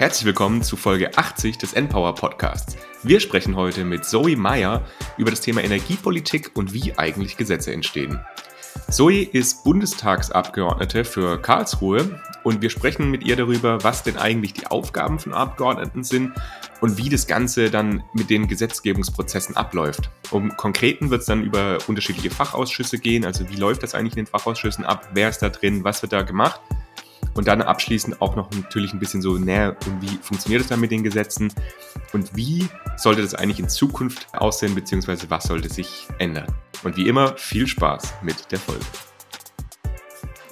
Herzlich willkommen zu Folge 80 des Npower Podcasts. Wir sprechen heute mit Zoe Meyer über das Thema Energiepolitik und wie eigentlich Gesetze entstehen. Zoe ist Bundestagsabgeordnete für Karlsruhe und wir sprechen mit ihr darüber, was denn eigentlich die Aufgaben von Abgeordneten sind und wie das Ganze dann mit den Gesetzgebungsprozessen abläuft. Um Konkreten wird es dann über unterschiedliche Fachausschüsse gehen, also wie läuft das eigentlich in den Fachausschüssen ab, wer ist da drin, was wird da gemacht. Und dann abschließend auch noch natürlich ein bisschen so näher, wie funktioniert es dann mit den Gesetzen und wie sollte das eigentlich in Zukunft aussehen, beziehungsweise was sollte sich ändern. Und wie immer, viel Spaß mit der Folge.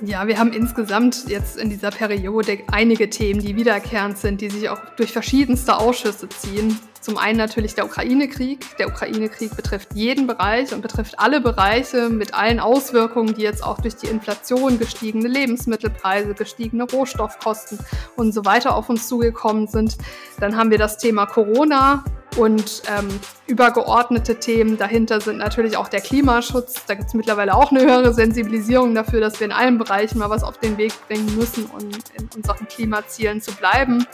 Ja, wir haben insgesamt jetzt in dieser Periode einige Themen, die wiederkehrend sind, die sich auch durch verschiedenste Ausschüsse ziehen. Zum einen natürlich der Ukraine-Krieg. Der Ukraine-Krieg betrifft jeden Bereich und betrifft alle Bereiche mit allen Auswirkungen, die jetzt auch durch die Inflation, gestiegene Lebensmittelpreise, gestiegene Rohstoffkosten und so weiter auf uns zugekommen sind. Dann haben wir das Thema Corona, und ähm, übergeordnete Themen dahinter sind natürlich auch der Klimaschutz. Da gibt es mittlerweile auch eine höhere Sensibilisierung dafür, dass wir in allen Bereichen mal was auf den Weg bringen müssen, um in unseren Klimazielen zu bleiben.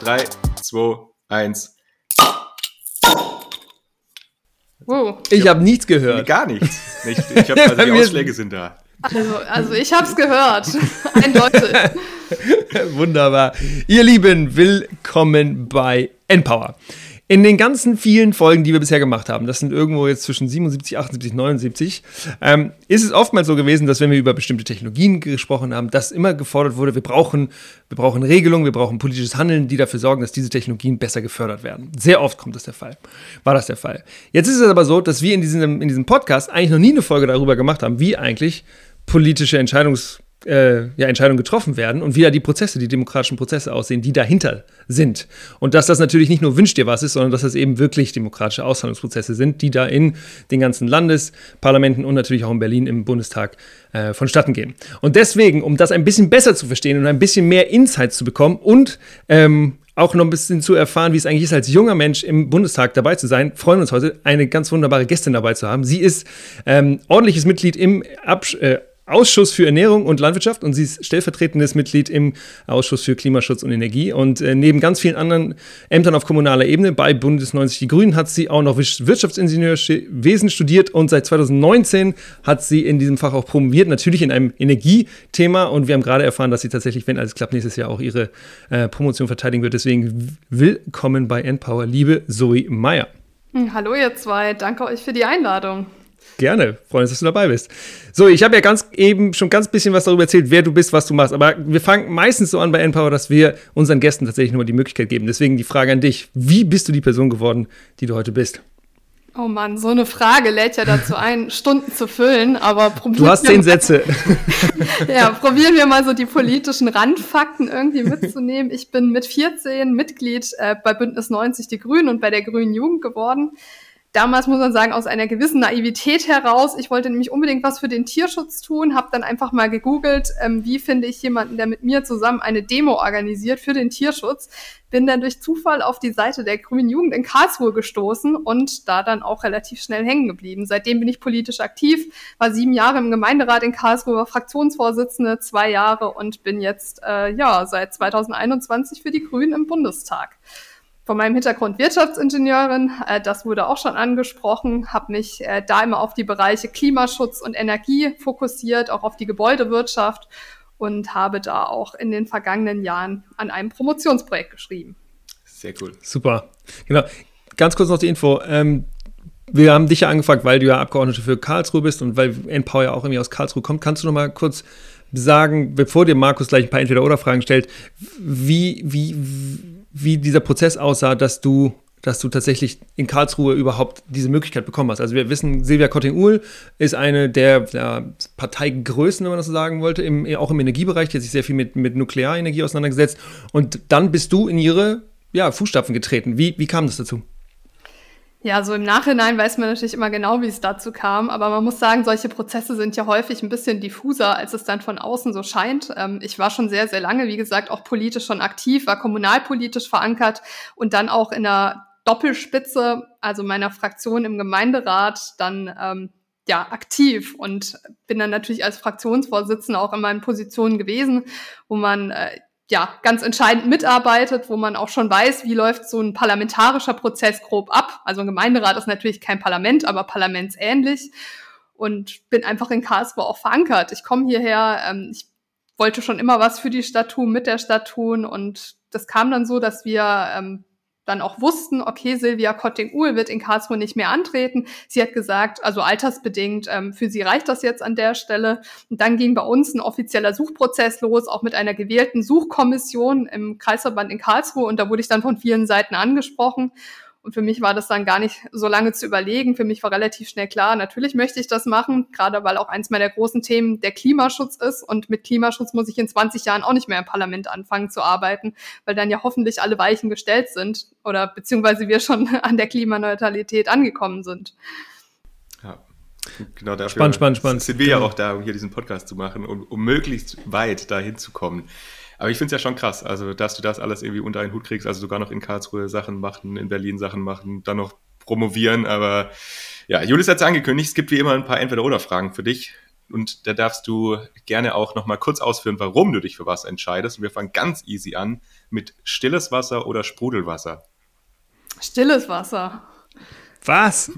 Drei, zwei, eins. Wow. Ich habe nichts gehört. Gar nichts. Ich, ich habe also die Ausschläge sind da. Also, also ich habe es gehört. Eindeutig. Wunderbar. Ihr Lieben, willkommen bei Empower. In den ganzen vielen Folgen, die wir bisher gemacht haben, das sind irgendwo jetzt zwischen 77, 78, 79, ähm, ist es oftmals so gewesen, dass wenn wir über bestimmte Technologien gesprochen haben, dass immer gefordert wurde, wir brauchen, wir brauchen Regelungen, wir brauchen politisches Handeln, die dafür sorgen, dass diese Technologien besser gefördert werden. Sehr oft kommt das der Fall. War das der Fall. Jetzt ist es aber so, dass wir in diesem, in diesem Podcast eigentlich noch nie eine Folge darüber gemacht haben, wie eigentlich politische Entscheidungs äh, ja, Entscheidungen getroffen werden und wie da die Prozesse, die demokratischen Prozesse aussehen, die dahinter sind. Und dass das natürlich nicht nur Wünsch dir was ist, sondern dass das eben wirklich demokratische Aushandlungsprozesse sind, die da in den ganzen Landesparlamenten und natürlich auch in Berlin im Bundestag äh, vonstatten gehen. Und deswegen, um das ein bisschen besser zu verstehen und ein bisschen mehr Insights zu bekommen und ähm, auch noch ein bisschen zu erfahren, wie es eigentlich ist, als junger Mensch im Bundestag dabei zu sein, freuen uns heute, eine ganz wunderbare Gästin dabei zu haben. Sie ist ähm, ordentliches Mitglied im Absch äh, Ausschuss für Ernährung und Landwirtschaft und sie ist stellvertretendes Mitglied im Ausschuss für Klimaschutz und Energie. Und äh, neben ganz vielen anderen Ämtern auf kommunaler Ebene bei Bundes 90 Die Grünen hat sie auch noch Wirtschaftsingenieurwesen studiert und seit 2019 hat sie in diesem Fach auch promoviert, natürlich in einem Energiethema. Und wir haben gerade erfahren, dass sie tatsächlich, wenn alles klappt, nächstes Jahr auch ihre äh, Promotion verteidigen wird. Deswegen willkommen bei Empower, liebe Zoe Meyer. Hm, hallo ihr zwei, danke euch für die Einladung. Gerne, freuen uns, dass du dabei bist. So, ich habe ja ganz eben schon ganz bisschen was darüber erzählt, wer du bist, was du machst. Aber wir fangen meistens so an bei Empower, dass wir unseren Gästen tatsächlich nur die Möglichkeit geben. Deswegen die Frage an dich: Wie bist du die Person geworden, die du heute bist? Oh Mann, so eine Frage lädt ja dazu ein, Stunden zu füllen, aber probieren Du hast zehn Sätze. ja, probieren wir mal so die politischen Randfakten irgendwie mitzunehmen. Ich bin mit 14 Mitglied äh, bei Bündnis 90 Die Grünen und bei der Grünen Jugend geworden damals muss man sagen, aus einer gewissen Naivität heraus. Ich wollte nämlich unbedingt was für den Tierschutz tun, habe dann einfach mal gegoogelt, ähm, wie finde ich jemanden, der mit mir zusammen eine Demo organisiert für den Tierschutz. Bin dann durch Zufall auf die Seite der Grünen Jugend in Karlsruhe gestoßen und da dann auch relativ schnell hängen geblieben. Seitdem bin ich politisch aktiv, war sieben Jahre im Gemeinderat in Karlsruhe, war Fraktionsvorsitzende, zwei Jahre und bin jetzt äh, ja seit 2021 für die Grünen im Bundestag von meinem Hintergrund Wirtschaftsingenieurin, äh, das wurde auch schon angesprochen, habe mich äh, da immer auf die Bereiche Klimaschutz und Energie fokussiert, auch auf die Gebäudewirtschaft und habe da auch in den vergangenen Jahren an einem Promotionsprojekt geschrieben. Sehr cool. Super. Genau. Ganz kurz noch die Info. Ähm, wir haben dich ja angefragt, weil du ja Abgeordnete für Karlsruhe bist und weil NPower ja auch irgendwie aus Karlsruhe kommt. Kannst du noch mal kurz sagen, bevor dir Markus gleich ein paar Entweder-Oder-Fragen stellt, wie, wie, wie dieser Prozess aussah, dass du dass du tatsächlich in Karlsruhe überhaupt diese Möglichkeit bekommen hast. Also wir wissen, Silvia Kotting-Uhl ist eine der, der, Parteigrößen, wenn man das so sagen wollte, im, auch im Energiebereich, die hat sich sehr viel mit, mit Nuklearenergie auseinandergesetzt. Und dann bist du in ihre ja, Fußstapfen getreten. Wie, wie kam das dazu? Ja, so im Nachhinein weiß man natürlich immer genau, wie es dazu kam, aber man muss sagen, solche Prozesse sind ja häufig ein bisschen diffuser, als es dann von außen so scheint. Ähm, ich war schon sehr, sehr lange, wie gesagt, auch politisch schon aktiv, war kommunalpolitisch verankert und dann auch in einer Doppelspitze, also meiner Fraktion im Gemeinderat, dann ähm, ja aktiv und bin dann natürlich als Fraktionsvorsitzende auch in Positionen gewesen, wo man äh, ja ganz entscheidend mitarbeitet, wo man auch schon weiß, wie läuft so ein parlamentarischer Prozess grob ab. Also ein Gemeinderat ist natürlich kein Parlament, aber parlamentsähnlich und bin einfach in Karlsruhe auch verankert. Ich komme hierher, ähm, ich wollte schon immer was für die Stadt tun, mit der Stadt tun und das kam dann so, dass wir ähm, dann auch wussten, okay, Silvia Kotting-Uhl wird in Karlsruhe nicht mehr antreten. Sie hat gesagt, also altersbedingt, ähm, für sie reicht das jetzt an der Stelle. Und dann ging bei uns ein offizieller Suchprozess los, auch mit einer gewählten Suchkommission im Kreisverband in Karlsruhe. Und da wurde ich dann von vielen Seiten angesprochen. Und für mich war das dann gar nicht so lange zu überlegen. Für mich war relativ schnell klar, natürlich möchte ich das machen, gerade weil auch eins meiner großen Themen der Klimaschutz ist. Und mit Klimaschutz muss ich in 20 Jahren auch nicht mehr im Parlament anfangen zu arbeiten, weil dann ja hoffentlich alle Weichen gestellt sind oder beziehungsweise wir schon an der Klimaneutralität angekommen sind. Ja. Genau dafür spannend, spannend, spannend. sind wir ja auch da, um hier diesen Podcast zu machen, um, um möglichst weit dahin zu kommen. Aber ich finde es ja schon krass, also dass du das alles irgendwie unter einen Hut kriegst, also sogar noch in Karlsruhe Sachen machen, in Berlin Sachen machen, dann noch promovieren. Aber ja, Julius hat es angekündigt, es gibt wie immer ein paar Entweder-Oder-Fragen für dich. Und da darfst du gerne auch noch mal kurz ausführen, warum du dich für was entscheidest. Und wir fangen ganz easy an mit stilles Wasser oder Sprudelwasser. Stilles Wasser. Was?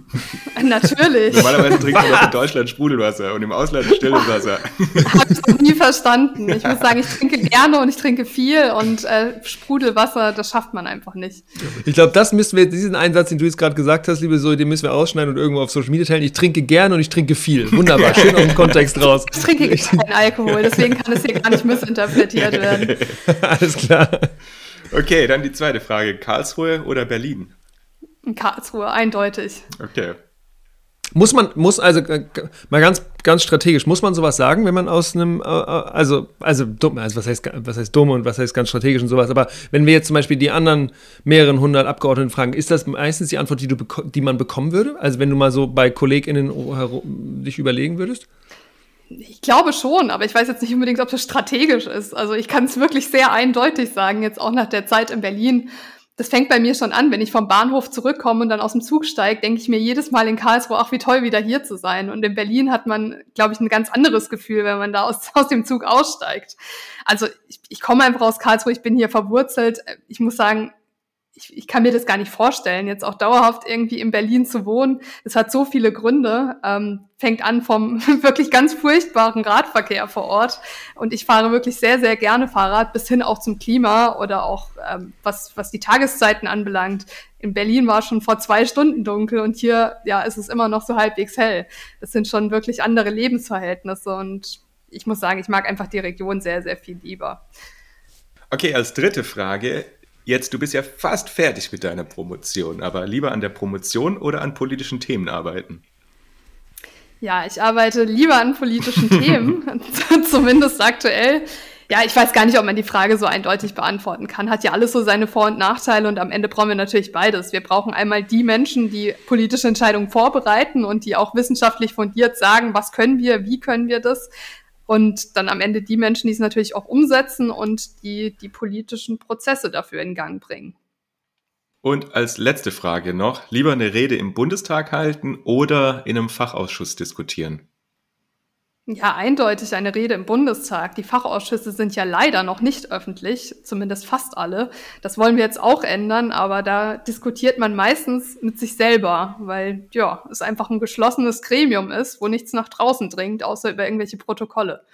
Natürlich. Normalerweise trinkt man in Deutschland Sprudelwasser und im Ausland stilles Wasser. Habe ich noch nie verstanden. Ich muss sagen, ich trinke gerne und ich trinke viel und äh, Sprudelwasser, das schafft man einfach nicht. Ich glaube, das müssen wir, diesen Einsatz, den du jetzt gerade gesagt hast, liebe Zoe, den müssen wir ausschneiden und irgendwo auf Social Media teilen. Ich trinke gerne und ich trinke viel. Wunderbar, schön aus dem Kontext raus. Ich trinke keinen Alkohol, deswegen kann es hier gar nicht missinterpretiert werden. Alles klar. Okay, dann die zweite Frage. Karlsruhe oder Berlin? In Karlsruhe, eindeutig. Okay. Muss man, muss also äh, mal ganz, ganz strategisch, muss man sowas sagen, wenn man aus einem, äh, also, also dumm, also was heißt, was heißt dumm und was heißt ganz strategisch und sowas, aber wenn wir jetzt zum Beispiel die anderen mehreren hundert Abgeordneten fragen, ist das meistens die Antwort, die, du die man bekommen würde? Also wenn du mal so bei KollegInnen dich überlegen würdest? Ich glaube schon, aber ich weiß jetzt nicht unbedingt, ob das strategisch ist. Also ich kann es wirklich sehr eindeutig sagen, jetzt auch nach der Zeit in Berlin das fängt bei mir schon an, wenn ich vom Bahnhof zurückkomme und dann aus dem Zug steige, denke ich mir jedes Mal in Karlsruhe, ach wie toll, wieder hier zu sein. Und in Berlin hat man, glaube ich, ein ganz anderes Gefühl, wenn man da aus, aus dem Zug aussteigt. Also ich, ich komme einfach aus Karlsruhe, ich bin hier verwurzelt. Ich muss sagen, ich, ich kann mir das gar nicht vorstellen, jetzt auch dauerhaft irgendwie in Berlin zu wohnen. Es hat so viele Gründe. Ähm, fängt an vom wirklich ganz furchtbaren Radverkehr vor Ort. Und ich fahre wirklich sehr, sehr gerne Fahrrad, bis hin auch zum Klima oder auch ähm, was, was die Tageszeiten anbelangt. In Berlin war schon vor zwei Stunden dunkel und hier ja ist es immer noch so halbwegs hell. Das sind schon wirklich andere Lebensverhältnisse und ich muss sagen, ich mag einfach die Region sehr, sehr viel lieber. Okay, als dritte Frage, Jetzt, du bist ja fast fertig mit deiner Promotion, aber lieber an der Promotion oder an politischen Themen arbeiten? Ja, ich arbeite lieber an politischen Themen, zumindest aktuell. Ja, ich weiß gar nicht, ob man die Frage so eindeutig beantworten kann. Hat ja alles so seine Vor- und Nachteile und am Ende brauchen wir natürlich beides. Wir brauchen einmal die Menschen, die politische Entscheidungen vorbereiten und die auch wissenschaftlich fundiert sagen, was können wir, wie können wir das und dann am Ende die Menschen, die es natürlich auch umsetzen und die die politischen Prozesse dafür in Gang bringen. Und als letzte Frage noch, lieber eine Rede im Bundestag halten oder in einem Fachausschuss diskutieren? Ja, eindeutig eine Rede im Bundestag. Die Fachausschüsse sind ja leider noch nicht öffentlich, zumindest fast alle. Das wollen wir jetzt auch ändern, aber da diskutiert man meistens mit sich selber, weil ja, es einfach ein geschlossenes Gremium ist, wo nichts nach draußen dringt, außer über irgendwelche Protokolle.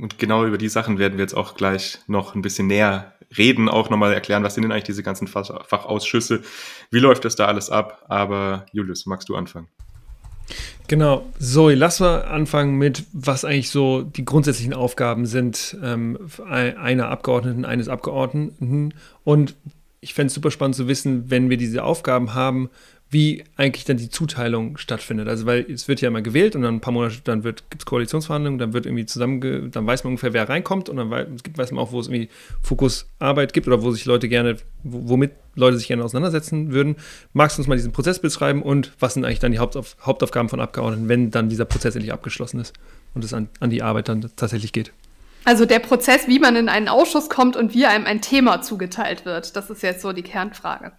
Und genau über die Sachen werden wir jetzt auch gleich noch ein bisschen näher reden, auch nochmal erklären, was sind denn eigentlich diese ganzen Fachausschüsse, wie läuft das da alles ab. Aber Julius, magst du anfangen? Genau, Zoe, lass mal anfangen mit, was eigentlich so die grundsätzlichen Aufgaben sind ähm, einer Abgeordneten, eines Abgeordneten. Und ich fände es super spannend zu wissen, wenn wir diese Aufgaben haben, wie eigentlich dann die Zuteilung stattfindet. Also weil es wird ja immer gewählt und dann ein paar Monate, dann gibt es Koalitionsverhandlungen, dann wird irgendwie zusammen, dann weiß man ungefähr, wer reinkommt und dann weiß, man auch, wo es irgendwie Fokusarbeit gibt oder wo sich Leute gerne, womit Leute sich gerne auseinandersetzen würden. Magst du uns mal diesen Prozess beschreiben und was sind eigentlich dann die Hauptauf Hauptaufgaben von Abgeordneten, wenn dann dieser Prozess endlich abgeschlossen ist und es an, an die Arbeit dann tatsächlich geht? Also der Prozess, wie man in einen Ausschuss kommt und wie einem ein Thema zugeteilt wird, das ist jetzt so die Kernfrage.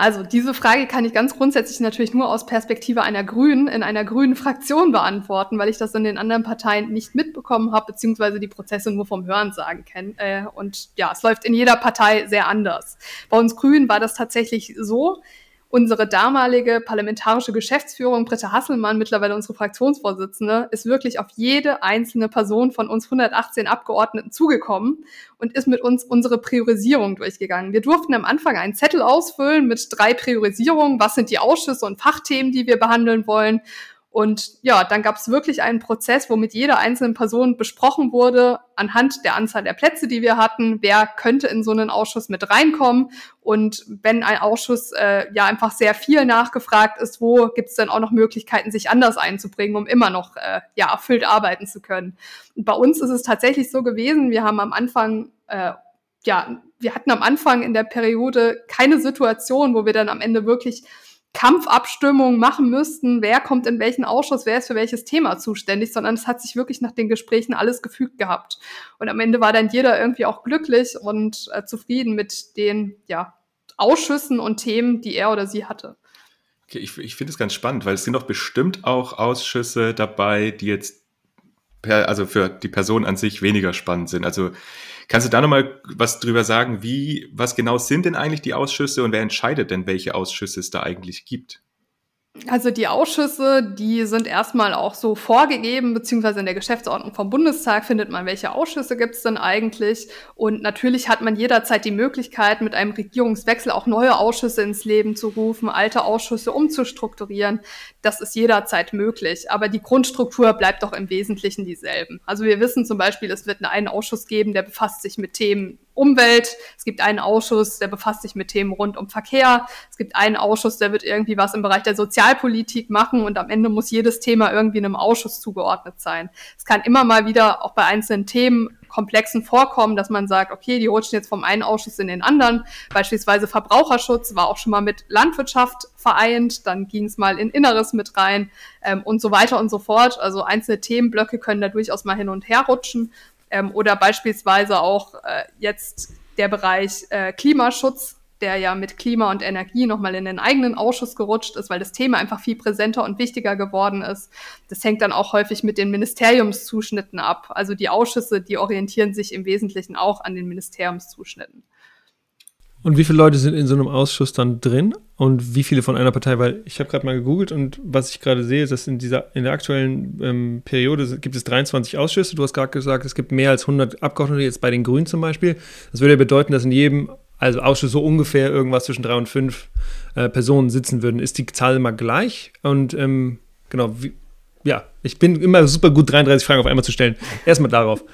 Also diese Frage kann ich ganz grundsätzlich natürlich nur aus Perspektive einer Grünen in einer grünen Fraktion beantworten, weil ich das in den anderen Parteien nicht mitbekommen habe, beziehungsweise die Prozesse nur vom Hörensagen kenne. Äh, und ja, es läuft in jeder Partei sehr anders. Bei uns Grünen war das tatsächlich so, unsere damalige parlamentarische Geschäftsführung, Britta Hasselmann, mittlerweile unsere Fraktionsvorsitzende, ist wirklich auf jede einzelne Person von uns 118 Abgeordneten zugekommen und ist mit uns unsere Priorisierung durchgegangen. Wir durften am Anfang einen Zettel ausfüllen mit drei Priorisierungen. Was sind die Ausschüsse und Fachthemen, die wir behandeln wollen? Und ja, dann gab es wirklich einen Prozess, wo mit jeder einzelnen Person besprochen wurde, anhand der Anzahl der Plätze, die wir hatten, wer könnte in so einen Ausschuss mit reinkommen. Und wenn ein Ausschuss äh, ja einfach sehr viel nachgefragt ist, wo gibt es dann auch noch Möglichkeiten, sich anders einzubringen, um immer noch äh, ja erfüllt arbeiten zu können. Und bei uns ist es tatsächlich so gewesen, wir haben am Anfang äh, ja, wir hatten am Anfang in der Periode keine Situation, wo wir dann am Ende wirklich Kampfabstimmung machen müssten, wer kommt in welchen Ausschuss, wer ist für welches Thema zuständig, sondern es hat sich wirklich nach den Gesprächen alles gefügt gehabt. Und am Ende war dann jeder irgendwie auch glücklich und äh, zufrieden mit den ja, Ausschüssen und Themen, die er oder sie hatte. Okay, ich, ich finde es ganz spannend, weil es sind doch bestimmt auch Ausschüsse dabei, die jetzt per, also für die Person an sich weniger spannend sind. Also Kannst du da nochmal was drüber sagen, wie, was genau sind denn eigentlich die Ausschüsse und wer entscheidet denn, welche Ausschüsse es da eigentlich gibt? Also die Ausschüsse, die sind erstmal auch so vorgegeben, beziehungsweise in der Geschäftsordnung vom Bundestag findet man, welche Ausschüsse gibt es denn eigentlich. Und natürlich hat man jederzeit die Möglichkeit, mit einem Regierungswechsel auch neue Ausschüsse ins Leben zu rufen, alte Ausschüsse umzustrukturieren. Das ist jederzeit möglich. Aber die Grundstruktur bleibt doch im Wesentlichen dieselben. Also wir wissen zum Beispiel, es wird einen Ausschuss geben, der befasst sich mit Themen Umwelt. Es gibt einen Ausschuss, der befasst sich mit Themen rund um Verkehr. Es gibt einen Ausschuss, der wird irgendwie was im Bereich der Sozialpolitik machen und am Ende muss jedes Thema irgendwie einem Ausschuss zugeordnet sein. Es kann immer mal wieder auch bei einzelnen Themen komplexen vorkommen, dass man sagt, okay, die rutschen jetzt vom einen Ausschuss in den anderen. Beispielsweise Verbraucherschutz war auch schon mal mit Landwirtschaft vereint, dann ging es mal in Inneres mit rein ähm, und so weiter und so fort. Also einzelne Themenblöcke können da durchaus mal hin und her rutschen. Ähm, oder beispielsweise auch äh, jetzt der Bereich äh, Klimaschutz, der ja mit Klima und Energie nochmal in den eigenen Ausschuss gerutscht ist, weil das Thema einfach viel präsenter und wichtiger geworden ist. Das hängt dann auch häufig mit den Ministeriumszuschnitten ab. Also die Ausschüsse, die orientieren sich im Wesentlichen auch an den Ministeriumszuschnitten. Und wie viele Leute sind in so einem Ausschuss dann drin? Und wie viele von einer Partei? Weil ich habe gerade mal gegoogelt und was ich gerade sehe, ist, dass in dieser in der aktuellen ähm, Periode gibt es 23 Ausschüsse. Du hast gerade gesagt, es gibt mehr als 100 Abgeordnete jetzt bei den Grünen zum Beispiel. Das würde ja bedeuten, dass in jedem also Ausschuss so ungefähr irgendwas zwischen drei und fünf äh, Personen sitzen würden. Ist die Zahl immer gleich? Und ähm, genau, wie, ja, ich bin immer super gut, 33 Fragen auf einmal zu stellen. Erstmal darauf.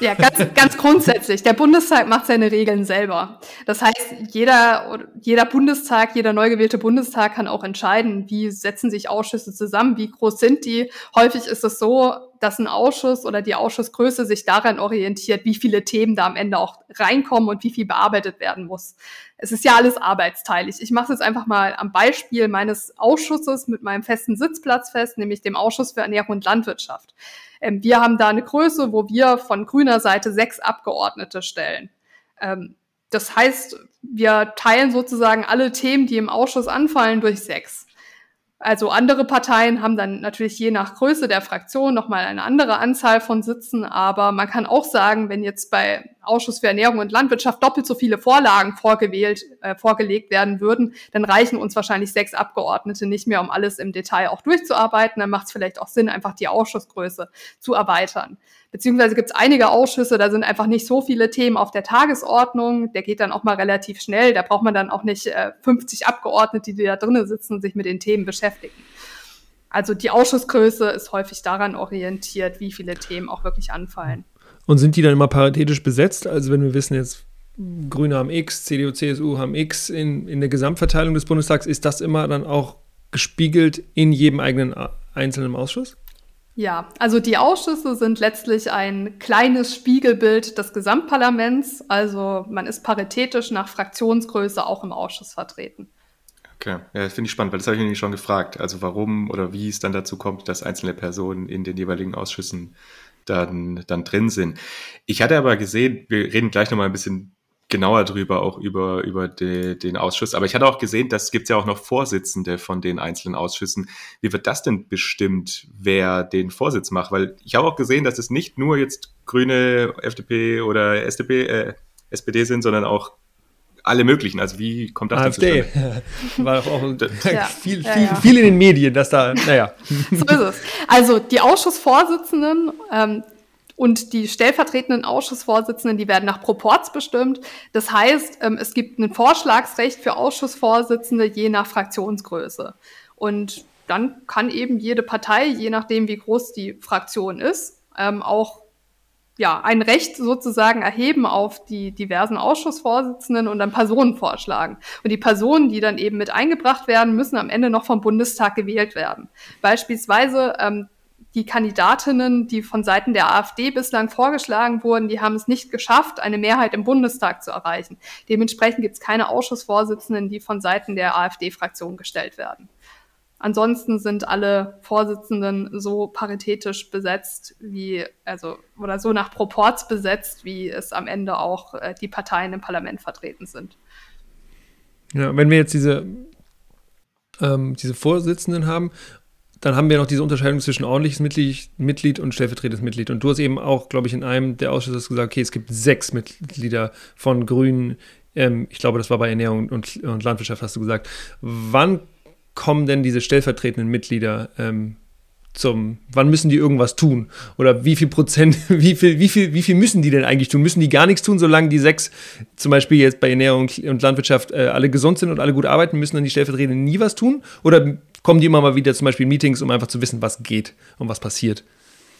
Ja, ganz, ganz grundsätzlich. Der Bundestag macht seine Regeln selber. Das heißt, jeder, jeder Bundestag, jeder neu gewählte Bundestag kann auch entscheiden, wie setzen sich Ausschüsse zusammen, wie groß sind die. Häufig ist es so, dass ein Ausschuss oder die Ausschussgröße sich daran orientiert, wie viele Themen da am Ende auch reinkommen und wie viel bearbeitet werden muss. Es ist ja alles arbeitsteilig. Ich mache es jetzt einfach mal am Beispiel meines Ausschusses mit meinem festen Sitzplatz fest, nämlich dem Ausschuss für Ernährung und Landwirtschaft. Ähm, wir haben da eine Größe, wo wir von grüner Seite sechs Abgeordnete stellen. Ähm, das heißt, wir teilen sozusagen alle Themen, die im Ausschuss anfallen, durch sechs. Also andere Parteien haben dann natürlich je nach Größe der Fraktion nochmal eine andere Anzahl von Sitzen, aber man kann auch sagen, wenn jetzt bei Ausschuss für Ernährung und Landwirtschaft doppelt so viele Vorlagen vorgewählt, äh, vorgelegt werden würden, dann reichen uns wahrscheinlich sechs Abgeordnete nicht mehr, um alles im Detail auch durchzuarbeiten. Dann macht es vielleicht auch Sinn, einfach die Ausschussgröße zu erweitern. Beziehungsweise gibt es einige Ausschüsse, da sind einfach nicht so viele Themen auf der Tagesordnung. Der geht dann auch mal relativ schnell. Da braucht man dann auch nicht äh, 50 Abgeordnete, die da drinnen sitzen und sich mit den Themen beschäftigen. Also die Ausschussgröße ist häufig daran orientiert, wie viele Themen auch wirklich anfallen. Und sind die dann immer paritätisch besetzt? Also wenn wir wissen jetzt, Grüne haben X, CDU, CSU haben X in, in der Gesamtverteilung des Bundestags, ist das immer dann auch gespiegelt in jedem eigenen äh, einzelnen Ausschuss? Ja, also die Ausschüsse sind letztlich ein kleines Spiegelbild des Gesamtparlaments. Also man ist paritätisch nach Fraktionsgröße auch im Ausschuss vertreten. Okay, ja, das finde ich spannend, weil das habe ich nämlich schon gefragt. Also warum oder wie es dann dazu kommt, dass einzelne Personen in den jeweiligen Ausschüssen dann, dann drin sind. Ich hatte aber gesehen, wir reden gleich nochmal ein bisschen genauer drüber, auch über, über de, den Ausschuss. Aber ich hatte auch gesehen, dass gibt ja auch noch Vorsitzende von den einzelnen Ausschüssen. Wie wird das denn bestimmt, wer den Vorsitz macht? Weil ich habe auch gesehen, dass es nicht nur jetzt Grüne, FDP oder SDP, äh, SPD sind, sondern auch alle möglichen. Also wie kommt das AfD. War auch ja. viel, viel, ja, viel in den Medien, dass da, naja. So ist es. Also die Ausschussvorsitzenden ähm, und die stellvertretenden Ausschussvorsitzenden, die werden nach Proports bestimmt. Das heißt, ähm, es gibt ein Vorschlagsrecht für Ausschussvorsitzende je nach Fraktionsgröße. Und dann kann eben jede Partei, je nachdem wie groß die Fraktion ist, ähm, auch ja, ein Recht sozusagen erheben auf die diversen Ausschussvorsitzenden und dann Personen vorschlagen. Und die Personen, die dann eben mit eingebracht werden, müssen am Ende noch vom Bundestag gewählt werden. Beispielsweise ähm, die Kandidatinnen, die von Seiten der AfD bislang vorgeschlagen wurden, die haben es nicht geschafft, eine Mehrheit im Bundestag zu erreichen. Dementsprechend gibt es keine Ausschussvorsitzenden, die von Seiten der AfD-Fraktion gestellt werden. Ansonsten sind alle Vorsitzenden so paritätisch besetzt wie, also, oder so nach Proports besetzt, wie es am Ende auch äh, die Parteien im Parlament vertreten sind. Ja, wenn wir jetzt diese, ähm, diese Vorsitzenden haben, dann haben wir noch diese Unterscheidung zwischen ordentliches Mitglied, Mitglied und stellvertretendes Mitglied. Und du hast eben auch, glaube ich, in einem der Ausschüsse gesagt, okay, es gibt sechs Mitglieder von Grünen. Ähm, ich glaube, das war bei Ernährung und, und Landwirtschaft, hast du gesagt. Wann kommen denn diese stellvertretenden Mitglieder ähm, zum, wann müssen die irgendwas tun? Oder wie viel Prozent, wie viel, wie viel, wie viel müssen die denn eigentlich tun? Müssen die gar nichts tun, solange die sechs, zum Beispiel jetzt bei Ernährung und Landwirtschaft, äh, alle gesund sind und alle gut arbeiten, müssen dann die Stellvertretenden nie was tun? Oder kommen die immer mal wieder zum Beispiel in Meetings, um einfach zu wissen, was geht und was passiert?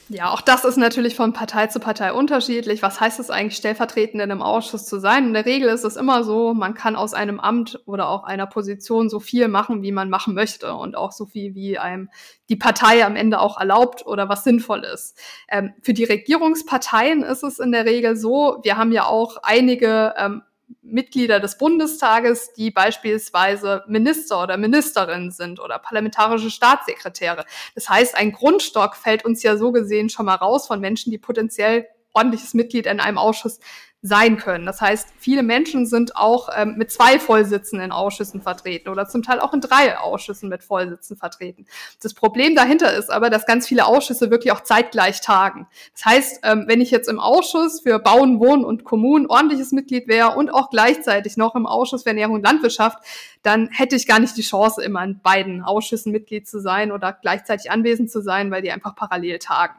Ja, auch das ist natürlich von Partei zu Partei unterschiedlich. Was heißt es eigentlich, stellvertretend in einem Ausschuss zu sein? In der Regel ist es immer so, man kann aus einem Amt oder auch einer Position so viel machen, wie man machen möchte und auch so viel, wie einem die Partei am Ende auch erlaubt oder was sinnvoll ist. Ähm, für die Regierungsparteien ist es in der Regel so, wir haben ja auch einige ähm, Mitglieder des Bundestages, die beispielsweise Minister oder Ministerinnen sind oder parlamentarische Staatssekretäre. Das heißt, ein Grundstock fällt uns ja so gesehen schon mal raus von Menschen, die potenziell ordentliches Mitglied in einem Ausschuss sein können. Das heißt, viele Menschen sind auch ähm, mit zwei Vollsitzen in Ausschüssen vertreten oder zum Teil auch in drei Ausschüssen mit Vollsitzen vertreten. Das Problem dahinter ist aber, dass ganz viele Ausschüsse wirklich auch zeitgleich tagen. Das heißt, ähm, wenn ich jetzt im Ausschuss für Bauen, Wohnen und Kommunen ordentliches Mitglied wäre und auch gleichzeitig noch im Ausschuss für Ernährung und Landwirtschaft, dann hätte ich gar nicht die Chance, immer in beiden Ausschüssen Mitglied zu sein oder gleichzeitig anwesend zu sein, weil die einfach parallel tagen.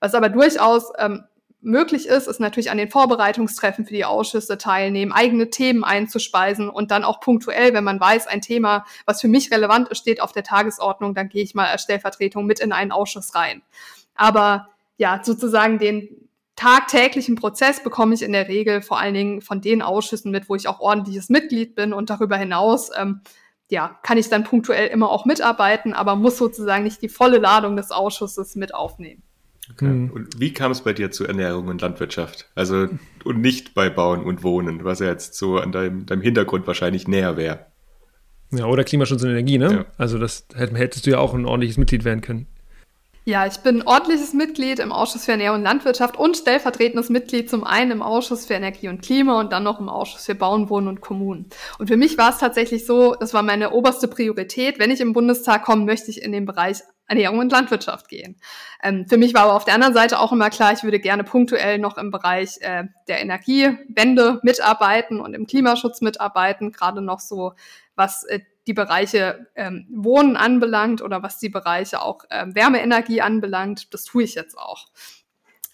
Was aber durchaus ähm, möglich ist, ist natürlich an den Vorbereitungstreffen für die Ausschüsse teilnehmen, eigene Themen einzuspeisen und dann auch punktuell, wenn man weiß, ein Thema, was für mich relevant ist, steht auf der Tagesordnung, dann gehe ich mal als Stellvertretung mit in einen Ausschuss rein. Aber ja, sozusagen den tagtäglichen Prozess bekomme ich in der Regel vor allen Dingen von den Ausschüssen mit, wo ich auch ordentliches Mitglied bin und darüber hinaus ähm, ja, kann ich dann punktuell immer auch mitarbeiten, aber muss sozusagen nicht die volle Ladung des Ausschusses mit aufnehmen. Okay. Mhm. Und wie kam es bei dir zu Ernährung und Landwirtschaft? Also, und nicht bei Bauen und Wohnen, was ja jetzt so an deinem, deinem Hintergrund wahrscheinlich näher wäre. Ja, oder Klimaschutz und Energie, ne? Ja. Also, das hättest du ja auch ein ordentliches Mitglied werden können. Ja, ich bin ordentliches Mitglied im Ausschuss für Ernährung und Landwirtschaft und stellvertretendes Mitglied zum einen im Ausschuss für Energie und Klima und dann noch im Ausschuss für Bauen, Wohnen und Kommunen. Und für mich war es tatsächlich so, das war meine oberste Priorität. Wenn ich im Bundestag komme, möchte ich in den Bereich Ernährung und Landwirtschaft gehen. Ähm, für mich war aber auf der anderen Seite auch immer klar, ich würde gerne punktuell noch im Bereich äh, der Energiewende mitarbeiten und im Klimaschutz mitarbeiten, gerade noch so, was äh, die Bereiche ähm, Wohnen anbelangt oder was die Bereiche auch ähm, Wärmeenergie anbelangt. Das tue ich jetzt auch.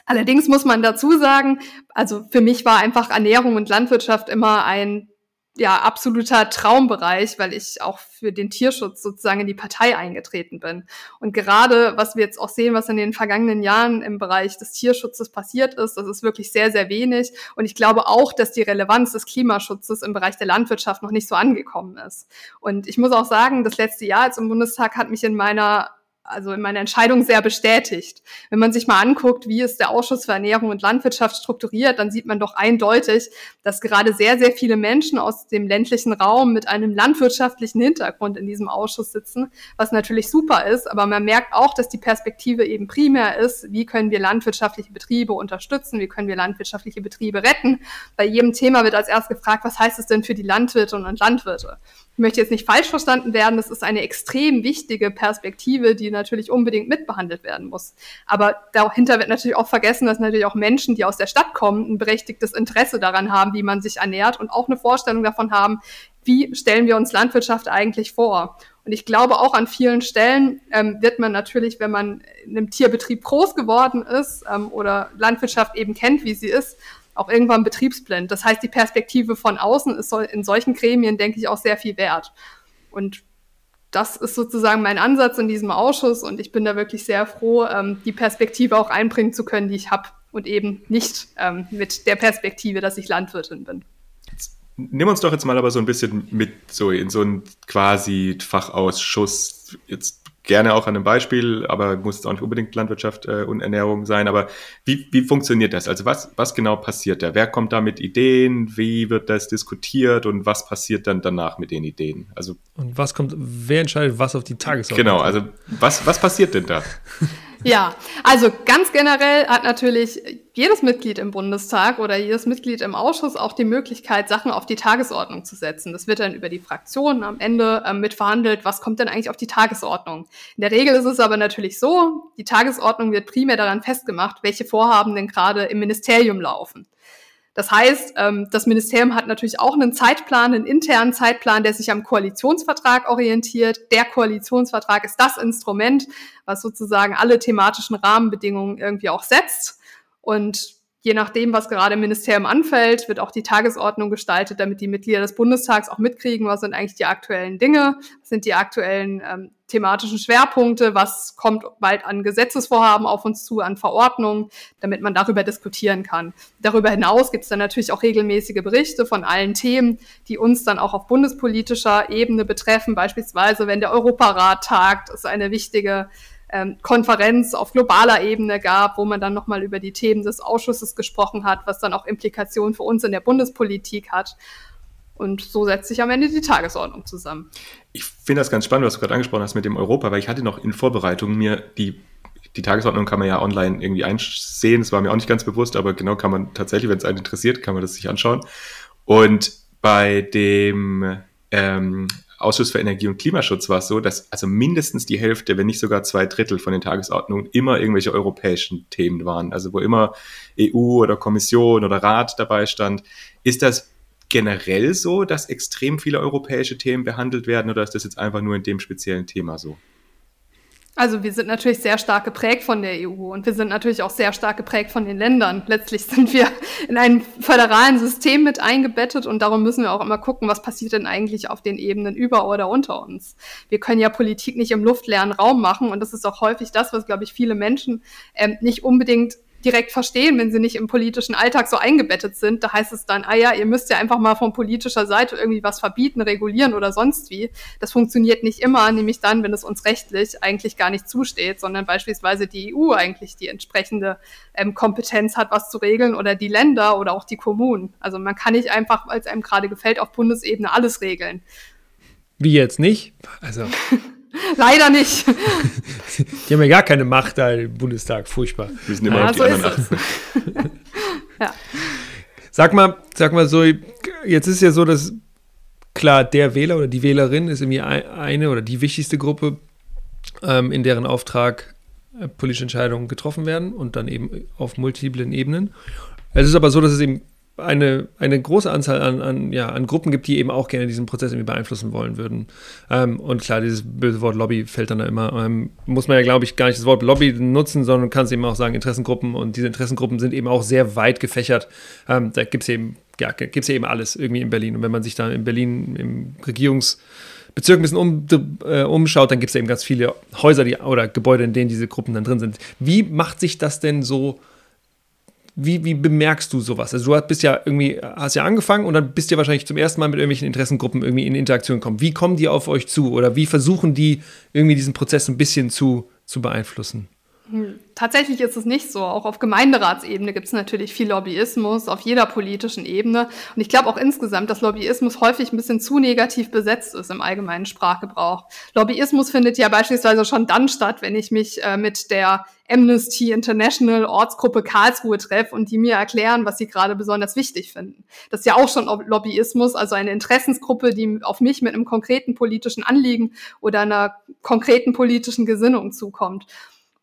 Allerdings muss man dazu sagen, also für mich war einfach Ernährung und Landwirtschaft immer ein ja, absoluter Traumbereich, weil ich auch für den Tierschutz sozusagen in die Partei eingetreten bin. Und gerade, was wir jetzt auch sehen, was in den vergangenen Jahren im Bereich des Tierschutzes passiert ist, das ist wirklich sehr, sehr wenig. Und ich glaube auch, dass die Relevanz des Klimaschutzes im Bereich der Landwirtschaft noch nicht so angekommen ist. Und ich muss auch sagen, das letzte Jahr jetzt im Bundestag hat mich in meiner also in meiner Entscheidung sehr bestätigt. Wenn man sich mal anguckt, wie ist der Ausschuss für Ernährung und Landwirtschaft strukturiert, dann sieht man doch eindeutig, dass gerade sehr, sehr viele Menschen aus dem ländlichen Raum mit einem landwirtschaftlichen Hintergrund in diesem Ausschuss sitzen, was natürlich super ist. Aber man merkt auch, dass die Perspektive eben primär ist, wie können wir landwirtschaftliche Betriebe unterstützen, wie können wir landwirtschaftliche Betriebe retten. Bei jedem Thema wird als erst gefragt, was heißt es denn für die Landwirte und Landwirte? Ich möchte jetzt nicht falsch verstanden werden, das ist eine extrem wichtige Perspektive, die natürlich unbedingt mitbehandelt werden muss. Aber dahinter wird natürlich auch vergessen, dass natürlich auch Menschen, die aus der Stadt kommen, ein berechtigtes Interesse daran haben, wie man sich ernährt und auch eine Vorstellung davon haben, wie stellen wir uns Landwirtschaft eigentlich vor. Und ich glaube, auch an vielen Stellen ähm, wird man natürlich, wenn man in einem Tierbetrieb groß geworden ist ähm, oder Landwirtschaft eben kennt, wie sie ist, auch irgendwann betriebsblind. Das heißt, die Perspektive von außen ist in solchen Gremien, denke ich, auch sehr viel wert. Und das ist sozusagen mein Ansatz in diesem Ausschuss und ich bin da wirklich sehr froh, ähm, die Perspektive auch einbringen zu können, die ich habe und eben nicht ähm, mit der Perspektive, dass ich Landwirtin bin. Nimm uns doch jetzt mal aber so ein bisschen mit so in so einen quasi Fachausschuss. Jetzt gerne auch an einem Beispiel, aber muss es auch nicht unbedingt Landwirtschaft äh, und Ernährung sein. Aber wie, wie funktioniert das? Also was, was genau passiert da? Wer kommt da mit Ideen? Wie wird das diskutiert und was passiert dann danach mit den Ideen? Also und was kommt, wer entscheidet, was auf die Tagesordnung Genau, also was, was passiert denn da? Ja, also ganz generell hat natürlich jedes Mitglied im Bundestag oder jedes Mitglied im Ausschuss auch die Möglichkeit, Sachen auf die Tagesordnung zu setzen. Das wird dann über die Fraktionen am Ende äh, mitverhandelt. Was kommt denn eigentlich auf die Tagesordnung? In der Regel ist es aber natürlich so, die Tagesordnung wird primär daran festgemacht, welche Vorhaben denn gerade im Ministerium laufen. Das heißt, ähm, das Ministerium hat natürlich auch einen Zeitplan, einen internen Zeitplan, der sich am Koalitionsvertrag orientiert. Der Koalitionsvertrag ist das Instrument, was sozusagen alle thematischen Rahmenbedingungen irgendwie auch setzt. Und je nachdem, was gerade im Ministerium anfällt, wird auch die Tagesordnung gestaltet, damit die Mitglieder des Bundestags auch mitkriegen, was sind eigentlich die aktuellen Dinge, was sind die aktuellen ähm, thematischen Schwerpunkte, was kommt bald an Gesetzesvorhaben auf uns zu, an Verordnungen, damit man darüber diskutieren kann. Darüber hinaus gibt es dann natürlich auch regelmäßige Berichte von allen Themen, die uns dann auch auf bundespolitischer Ebene betreffen. Beispielsweise, wenn der Europarat tagt, ist eine wichtige ähm, Konferenz auf globaler Ebene gab, wo man dann nochmal über die Themen des Ausschusses gesprochen hat, was dann auch Implikationen für uns in der Bundespolitik hat. Und so setzt sich am Ende die Tagesordnung zusammen. Ich finde das ganz spannend, was du gerade angesprochen hast mit dem Europa, weil ich hatte noch in Vorbereitung mir die, die Tagesordnung kann man ja online irgendwie einsehen. Das war mir auch nicht ganz bewusst, aber genau kann man tatsächlich, wenn es einen interessiert, kann man das sich anschauen. Und bei dem ähm, Ausschuss für Energie und Klimaschutz war es so, dass also mindestens die Hälfte, wenn nicht sogar zwei Drittel von den Tagesordnungen immer irgendwelche europäischen Themen waren. Also wo immer EU oder Kommission oder Rat dabei stand. Ist das generell so, dass extrem viele europäische Themen behandelt werden oder ist das jetzt einfach nur in dem speziellen Thema so? Also wir sind natürlich sehr stark geprägt von der EU und wir sind natürlich auch sehr stark geprägt von den Ländern. Letztlich sind wir in einem föderalen System mit eingebettet und darum müssen wir auch immer gucken, was passiert denn eigentlich auf den Ebenen über oder unter uns. Wir können ja Politik nicht im luftleeren Raum machen und das ist auch häufig das, was, glaube ich, viele Menschen ähm, nicht unbedingt direkt verstehen, wenn sie nicht im politischen Alltag so eingebettet sind. Da heißt es dann, ah ja, ihr müsst ja einfach mal von politischer Seite irgendwie was verbieten, regulieren oder sonst wie. Das funktioniert nicht immer, nämlich dann, wenn es uns rechtlich eigentlich gar nicht zusteht, sondern beispielsweise die EU eigentlich die entsprechende ähm, Kompetenz hat, was zu regeln oder die Länder oder auch die Kommunen. Also man kann nicht einfach, weil es einem gerade gefällt, auf Bundesebene alles regeln. Wie jetzt nicht? Also. Leider nicht. Die haben ja gar keine Macht da im Bundestag. Furchtbar. Wir sind immer ja, auf die so anderen ja. Sag mal, sag mal so, jetzt ist ja so, dass klar, der Wähler oder die Wählerin ist irgendwie eine oder die wichtigste Gruppe, ähm, in deren Auftrag äh, politische Entscheidungen getroffen werden und dann eben auf multiplen Ebenen. Es ist aber so, dass es eben eine, eine große Anzahl an, an, ja, an Gruppen gibt, die eben auch gerne diesen Prozess irgendwie beeinflussen wollen würden. Ähm, und klar, dieses böse Wort Lobby fällt dann da immer. Ähm, muss man ja, glaube ich, gar nicht das Wort Lobby nutzen, sondern kann es eben auch sagen Interessengruppen. Und diese Interessengruppen sind eben auch sehr weit gefächert. Ähm, da gibt es eben, ja, gibt's eben alles irgendwie in Berlin. Und wenn man sich da in Berlin im Regierungsbezirk ein bisschen um, äh, umschaut, dann gibt es eben ganz viele Häuser die, oder Gebäude, in denen diese Gruppen dann drin sind. Wie macht sich das denn so wie, wie bemerkst du sowas? Also du bist ja irgendwie, hast ja angefangen und dann bist du ja wahrscheinlich zum ersten Mal mit irgendwelchen Interessengruppen irgendwie in Interaktion gekommen. Wie kommen die auf euch zu oder wie versuchen die irgendwie diesen Prozess ein bisschen zu zu beeinflussen? Hm, tatsächlich ist es nicht so. Auch auf Gemeinderatsebene gibt es natürlich viel Lobbyismus, auf jeder politischen Ebene. Und ich glaube auch insgesamt, dass Lobbyismus häufig ein bisschen zu negativ besetzt ist im allgemeinen Sprachgebrauch. Lobbyismus findet ja beispielsweise schon dann statt, wenn ich mich äh, mit der Amnesty International Ortsgruppe Karlsruhe treffe und die mir erklären, was sie gerade besonders wichtig finden. Das ist ja auch schon Lobbyismus, also eine Interessensgruppe, die auf mich mit einem konkreten politischen Anliegen oder einer konkreten politischen Gesinnung zukommt.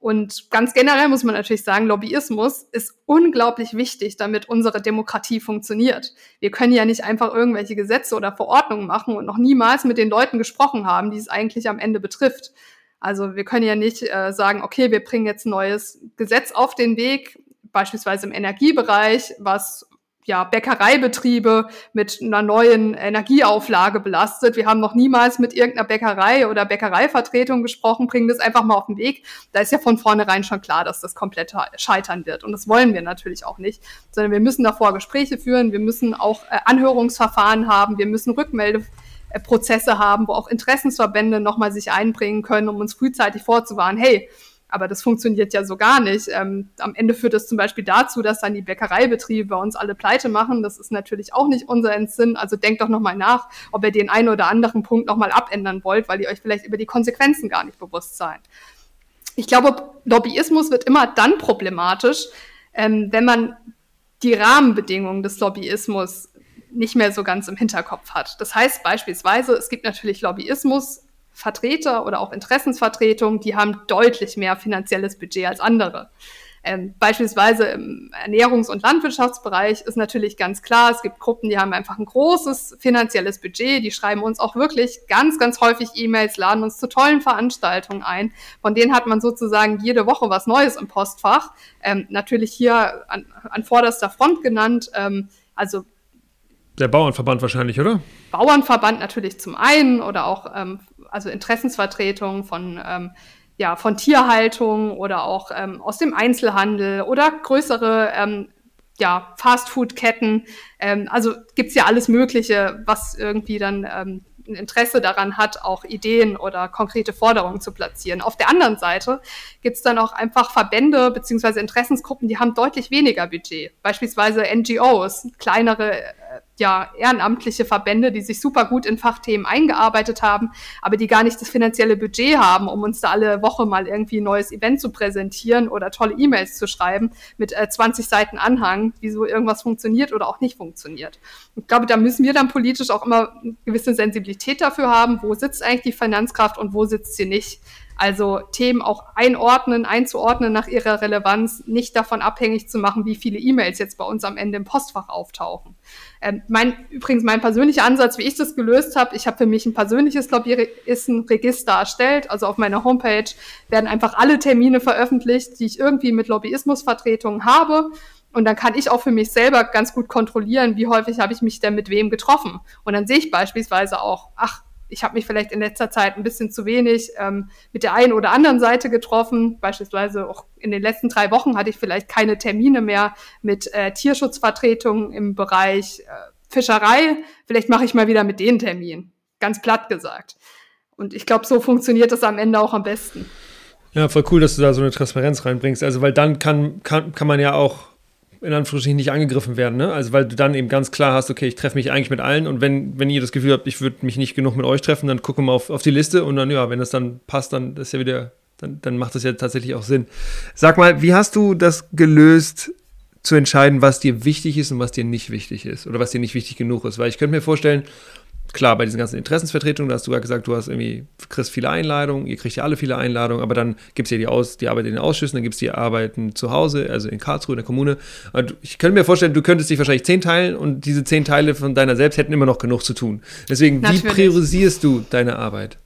Und ganz generell muss man natürlich sagen, Lobbyismus ist unglaublich wichtig, damit unsere Demokratie funktioniert. Wir können ja nicht einfach irgendwelche Gesetze oder Verordnungen machen und noch niemals mit den Leuten gesprochen haben, die es eigentlich am Ende betrifft. Also wir können ja nicht äh, sagen, okay, wir bringen jetzt ein neues Gesetz auf den Weg, beispielsweise im Energiebereich, was ja, Bäckereibetriebe mit einer neuen Energieauflage belastet. Wir haben noch niemals mit irgendeiner Bäckerei oder Bäckereivertretung gesprochen, bringen das einfach mal auf den Weg. Da ist ja von vornherein schon klar, dass das komplett scheitern wird. Und das wollen wir natürlich auch nicht, sondern wir müssen davor Gespräche führen, wir müssen auch äh, Anhörungsverfahren haben, wir müssen Rückmeldeprozesse haben, wo auch Interessensverbände nochmal sich einbringen können, um uns frühzeitig vorzuwarnen, hey, aber das funktioniert ja so gar nicht. Ähm, am Ende führt das zum Beispiel dazu, dass dann die Bäckereibetriebe bei uns alle pleite machen. Das ist natürlich auch nicht unser Entsinn. Also denkt doch nochmal nach, ob ihr den einen oder anderen Punkt nochmal abändern wollt, weil ihr euch vielleicht über die Konsequenzen gar nicht bewusst seid. Ich glaube, Lobbyismus wird immer dann problematisch, ähm, wenn man die Rahmenbedingungen des Lobbyismus nicht mehr so ganz im Hinterkopf hat. Das heißt beispielsweise, es gibt natürlich Lobbyismus Vertreter oder auch Interessensvertretungen, die haben deutlich mehr finanzielles Budget als andere. Ähm, beispielsweise im Ernährungs- und Landwirtschaftsbereich ist natürlich ganz klar, es gibt Gruppen, die haben einfach ein großes finanzielles Budget, die schreiben uns auch wirklich ganz, ganz häufig E-Mails, laden uns zu tollen Veranstaltungen ein. Von denen hat man sozusagen jede Woche was Neues im Postfach. Ähm, natürlich hier an, an vorderster Front genannt. Ähm, also der Bauernverband wahrscheinlich, oder? Bauernverband natürlich zum einen oder auch ähm, also Interessensvertretungen von ähm, ja, von Tierhaltung oder auch ähm, aus dem Einzelhandel oder größere ähm, ja, Fastfood-Ketten. Ähm, also gibt's ja alles Mögliche, was irgendwie dann ähm, ein Interesse daran hat, auch Ideen oder konkrete Forderungen zu platzieren. Auf der anderen Seite gibt's dann auch einfach Verbände beziehungsweise Interessensgruppen, die haben deutlich weniger Budget. Beispielsweise NGOs, kleinere ja, ehrenamtliche Verbände, die sich super gut in Fachthemen eingearbeitet haben, aber die gar nicht das finanzielle Budget haben, um uns da alle Woche mal irgendwie ein neues Event zu präsentieren oder tolle E-Mails zu schreiben mit äh, 20 Seiten Anhang, wieso irgendwas funktioniert oder auch nicht funktioniert. Ich glaube, da müssen wir dann politisch auch immer eine gewisse Sensibilität dafür haben, wo sitzt eigentlich die Finanzkraft und wo sitzt sie nicht. Also Themen auch einordnen, einzuordnen nach ihrer Relevanz, nicht davon abhängig zu machen, wie viele E-Mails jetzt bei uns am Ende im Postfach auftauchen. Ähm, mein, übrigens mein persönlicher Ansatz, wie ich das gelöst habe, ich habe für mich ein persönliches Lobbyistenregister erstellt. Also auf meiner Homepage werden einfach alle Termine veröffentlicht, die ich irgendwie mit Lobbyismusvertretungen habe. Und dann kann ich auch für mich selber ganz gut kontrollieren, wie häufig habe ich mich denn mit wem getroffen. Und dann sehe ich beispielsweise auch, ach, ich habe mich vielleicht in letzter Zeit ein bisschen zu wenig ähm, mit der einen oder anderen Seite getroffen. Beispielsweise auch in den letzten drei Wochen hatte ich vielleicht keine Termine mehr mit äh, Tierschutzvertretungen im Bereich äh, Fischerei. Vielleicht mache ich mal wieder mit den Termin. Ganz platt gesagt. Und ich glaube, so funktioniert das am Ende auch am besten. Ja, voll cool, dass du da so eine Transparenz reinbringst. Also, weil dann kann, kann, kann man ja auch in Anführungsstrichen nicht angegriffen werden. Ne? Also weil du dann eben ganz klar hast, okay, ich treffe mich eigentlich mit allen und wenn, wenn ihr das Gefühl habt, ich würde mich nicht genug mit euch treffen, dann gucken wir auf, auf die Liste und dann, ja, wenn das dann passt, dann ist ja wieder, dann, dann macht das ja tatsächlich auch Sinn. Sag mal, wie hast du das gelöst, zu entscheiden, was dir wichtig ist und was dir nicht wichtig ist oder was dir nicht wichtig genug ist? Weil ich könnte mir vorstellen, klar, bei diesen ganzen Interessensvertretungen, da hast du ja gesagt, du hast irgendwie, kriegst viele Einladungen, ihr kriegt ja alle viele Einladungen, aber dann gibt es ja die, Aus, die Arbeit in den Ausschüssen, dann gibt es die Arbeiten zu Hause, also in Karlsruhe, in der Kommune. Und ich könnte mir vorstellen, du könntest dich wahrscheinlich zehn teilen und diese zehn Teile von deiner selbst hätten immer noch genug zu tun. Deswegen, natürlich. wie priorisierst du deine Arbeit?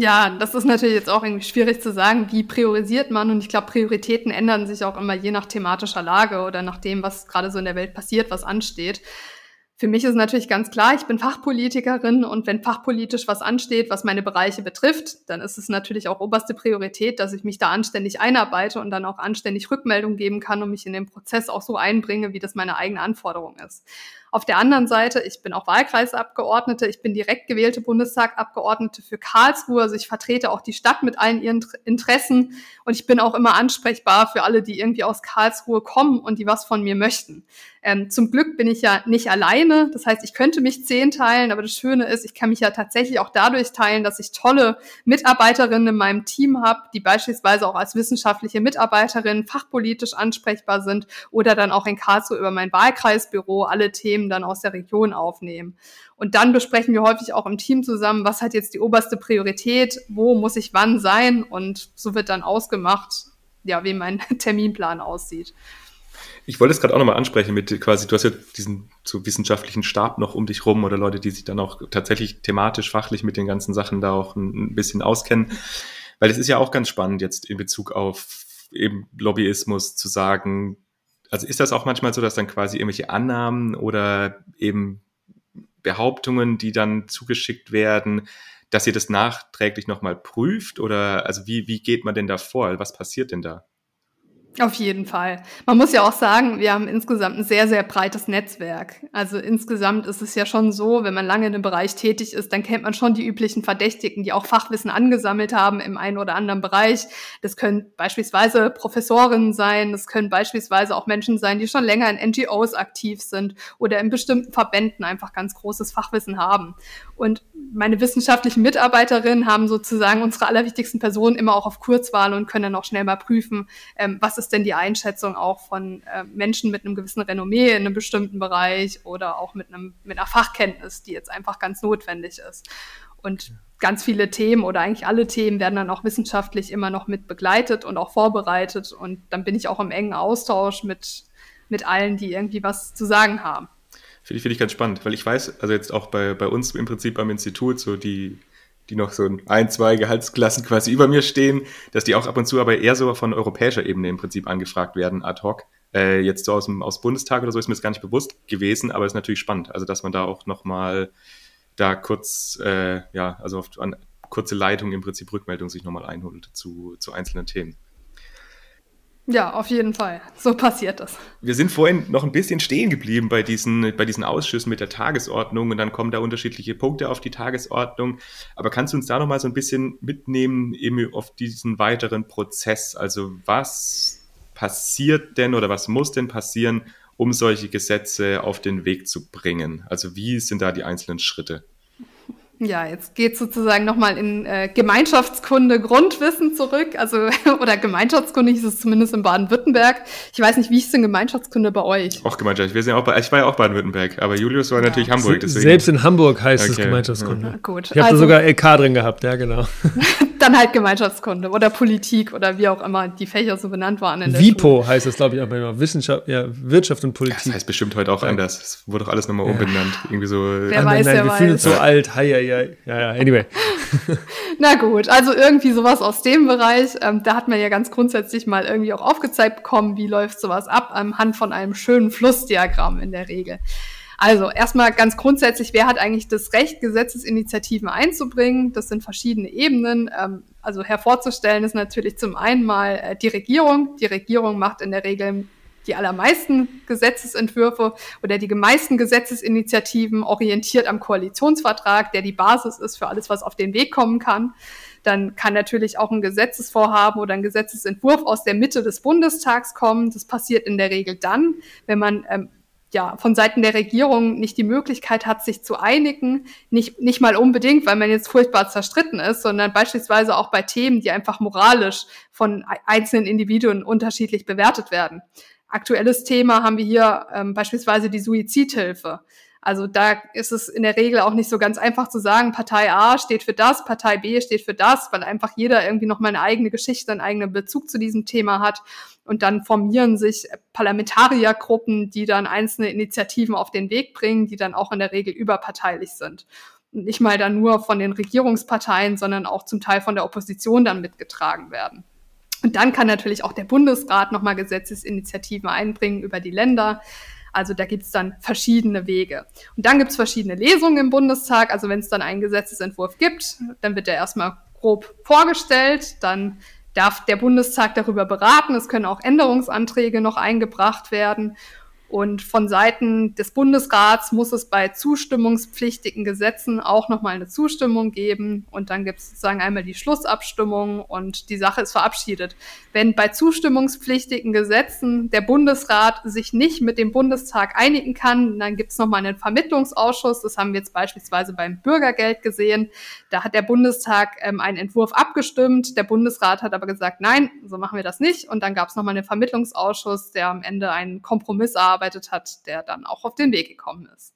Ja, das ist natürlich jetzt auch irgendwie schwierig zu sagen, wie priorisiert man. Und ich glaube, Prioritäten ändern sich auch immer je nach thematischer Lage oder nach dem, was gerade so in der Welt passiert, was ansteht. Für mich ist natürlich ganz klar, ich bin Fachpolitikerin und wenn fachpolitisch was ansteht, was meine Bereiche betrifft, dann ist es natürlich auch oberste Priorität, dass ich mich da anständig einarbeite und dann auch anständig Rückmeldung geben kann und mich in den Prozess auch so einbringe, wie das meine eigene Anforderung ist. Auf der anderen Seite, ich bin auch Wahlkreisabgeordnete, ich bin direkt gewählte Bundestagabgeordnete für Karlsruhe, also ich vertrete auch die Stadt mit allen ihren Interessen und ich bin auch immer ansprechbar für alle, die irgendwie aus Karlsruhe kommen und die was von mir möchten. Ähm, zum Glück bin ich ja nicht alleine. Das heißt, ich könnte mich zehn teilen, aber das Schöne ist, ich kann mich ja tatsächlich auch dadurch teilen, dass ich tolle Mitarbeiterinnen in meinem Team habe, die beispielsweise auch als wissenschaftliche Mitarbeiterinnen fachpolitisch ansprechbar sind oder dann auch in Karlsruhe über mein Wahlkreisbüro alle Themen dann aus der Region aufnehmen. Und dann besprechen wir häufig auch im Team zusammen, was hat jetzt die oberste Priorität, wo muss ich wann sein und so wird dann ausgemacht, ja, wie mein Terminplan aussieht. Ich wollte es gerade auch nochmal ansprechen mit quasi, du hast ja diesen so wissenschaftlichen Stab noch um dich rum oder Leute, die sich dann auch tatsächlich thematisch, fachlich mit den ganzen Sachen da auch ein, ein bisschen auskennen. Weil es ist ja auch ganz spannend jetzt in Bezug auf eben Lobbyismus zu sagen, also ist das auch manchmal so, dass dann quasi irgendwelche Annahmen oder eben Behauptungen, die dann zugeschickt werden, dass ihr das nachträglich nochmal prüft? Oder also wie, wie geht man denn da vor? Was passiert denn da? Auf jeden Fall. Man muss ja auch sagen, wir haben insgesamt ein sehr, sehr breites Netzwerk. Also insgesamt ist es ja schon so, wenn man lange in einem Bereich tätig ist, dann kennt man schon die üblichen Verdächtigen, die auch Fachwissen angesammelt haben im einen oder anderen Bereich. Das können beispielsweise Professorinnen sein, das können beispielsweise auch Menschen sein, die schon länger in NGOs aktiv sind oder in bestimmten Verbänden einfach ganz großes Fachwissen haben. Und meine wissenschaftlichen Mitarbeiterinnen haben sozusagen unsere allerwichtigsten Personen immer auch auf Kurzwahl und können dann auch schnell mal prüfen, ähm, was ist denn die Einschätzung auch von äh, Menschen mit einem gewissen Renommee in einem bestimmten Bereich oder auch mit, einem, mit einer Fachkenntnis, die jetzt einfach ganz notwendig ist. Und ganz viele Themen oder eigentlich alle Themen werden dann auch wissenschaftlich immer noch mit begleitet und auch vorbereitet. Und dann bin ich auch im engen Austausch mit, mit allen, die irgendwie was zu sagen haben. Finde ich, find ich ganz spannend, weil ich weiß, also jetzt auch bei, bei uns im Prinzip beim Institut, so die, die noch so ein, zwei Gehaltsklassen quasi über mir stehen, dass die auch ab und zu aber eher so von europäischer Ebene im Prinzip angefragt werden, ad hoc. Äh, jetzt so aus dem aus Bundestag oder so ist mir das gar nicht bewusst gewesen, aber ist natürlich spannend. Also, dass man da auch nochmal da kurz, äh, ja, also auf, an kurze Leitung im Prinzip Rückmeldung sich nochmal einholt zu, zu einzelnen Themen. Ja, auf jeden Fall. So passiert das. Wir sind vorhin noch ein bisschen stehen geblieben bei diesen, bei diesen Ausschüssen mit der Tagesordnung und dann kommen da unterschiedliche Punkte auf die Tagesordnung. Aber kannst du uns da noch mal so ein bisschen mitnehmen eben auf diesen weiteren Prozess? Also was passiert denn oder was muss denn passieren, um solche Gesetze auf den Weg zu bringen? Also wie sind da die einzelnen Schritte? Ja, jetzt geht sozusagen nochmal in äh, Gemeinschaftskunde Grundwissen zurück. Also, oder Gemeinschaftskunde hieß es zumindest in Baden-Württemberg. Ich weiß nicht, wie ist denn Gemeinschaftskunde bei euch? Auch Gemeinschaft. Wir sind auch bei, ich war ja auch Baden-Württemberg, aber Julius war ja. natürlich Hamburg. Deswegen. Selbst in Hamburg heißt okay. es Gemeinschaftskunde. Ja. Gut. Ich habe also, sogar LK drin gehabt, ja, genau. dann halt Gemeinschaftskunde oder Politik oder wie auch immer die Fächer so benannt waren. In der WIPO Schule. heißt es, glaube ich, auch immer. Wissenschaft, ja, Wirtschaft und Politik. Das heißt bestimmt heute auch ja. anders. Es wurde doch alles nochmal umbenannt. Irgendwie so. Wer weiß, nein, nein, wir fühlen uns so alt. Hi, hi, ja, ja, anyway. Na gut, also irgendwie sowas aus dem Bereich. Ähm, da hat man ja ganz grundsätzlich mal irgendwie auch aufgezeigt bekommen, wie läuft sowas ab, anhand von einem schönen Flussdiagramm in der Regel. Also erstmal ganz grundsätzlich, wer hat eigentlich das Recht, Gesetzesinitiativen einzubringen? Das sind verschiedene Ebenen. Ähm, also hervorzustellen ist natürlich zum einen mal äh, die Regierung. Die Regierung macht in der Regel die allermeisten Gesetzesentwürfe oder die meisten Gesetzesinitiativen orientiert am Koalitionsvertrag, der die Basis ist für alles, was auf den Weg kommen kann. Dann kann natürlich auch ein Gesetzesvorhaben oder ein Gesetzesentwurf aus der Mitte des Bundestags kommen. Das passiert in der Regel dann, wenn man ähm, ja, von Seiten der Regierung nicht die Möglichkeit hat, sich zu einigen, nicht, nicht mal unbedingt, weil man jetzt furchtbar zerstritten ist, sondern beispielsweise auch bei Themen, die einfach moralisch von einzelnen Individuen unterschiedlich bewertet werden. Aktuelles Thema haben wir hier ähm, beispielsweise die Suizidhilfe. Also da ist es in der Regel auch nicht so ganz einfach zu sagen, Partei A steht für das, Partei B steht für das, weil einfach jeder irgendwie noch mal eine eigene Geschichte, einen eigenen Bezug zu diesem Thema hat. Und dann formieren sich Parlamentariergruppen, die dann einzelne Initiativen auf den Weg bringen, die dann auch in der Regel überparteilich sind. Und nicht mal dann nur von den Regierungsparteien, sondern auch zum Teil von der Opposition dann mitgetragen werden. Und dann kann natürlich auch der Bundesrat nochmal Gesetzesinitiativen einbringen über die Länder. Also da gibt's dann verschiedene Wege. Und dann gibt's verschiedene Lesungen im Bundestag. Also wenn es dann einen Gesetzesentwurf gibt, dann wird der erstmal grob vorgestellt, dann darf der Bundestag darüber beraten. Es können auch Änderungsanträge noch eingebracht werden. Und von Seiten des Bundesrats muss es bei zustimmungspflichtigen Gesetzen auch nochmal eine Zustimmung geben. Und dann gibt es sozusagen einmal die Schlussabstimmung und die Sache ist verabschiedet. Wenn bei zustimmungspflichtigen Gesetzen der Bundesrat sich nicht mit dem Bundestag einigen kann, dann gibt es nochmal einen Vermittlungsausschuss. Das haben wir jetzt beispielsweise beim Bürgergeld gesehen. Da hat der Bundestag ähm, einen Entwurf abgestimmt. Der Bundesrat hat aber gesagt, nein, so machen wir das nicht. Und dann gab es nochmal einen Vermittlungsausschuss, der am Ende einen Kompromiss erarbeitet hat, der dann auch auf den Weg gekommen ist.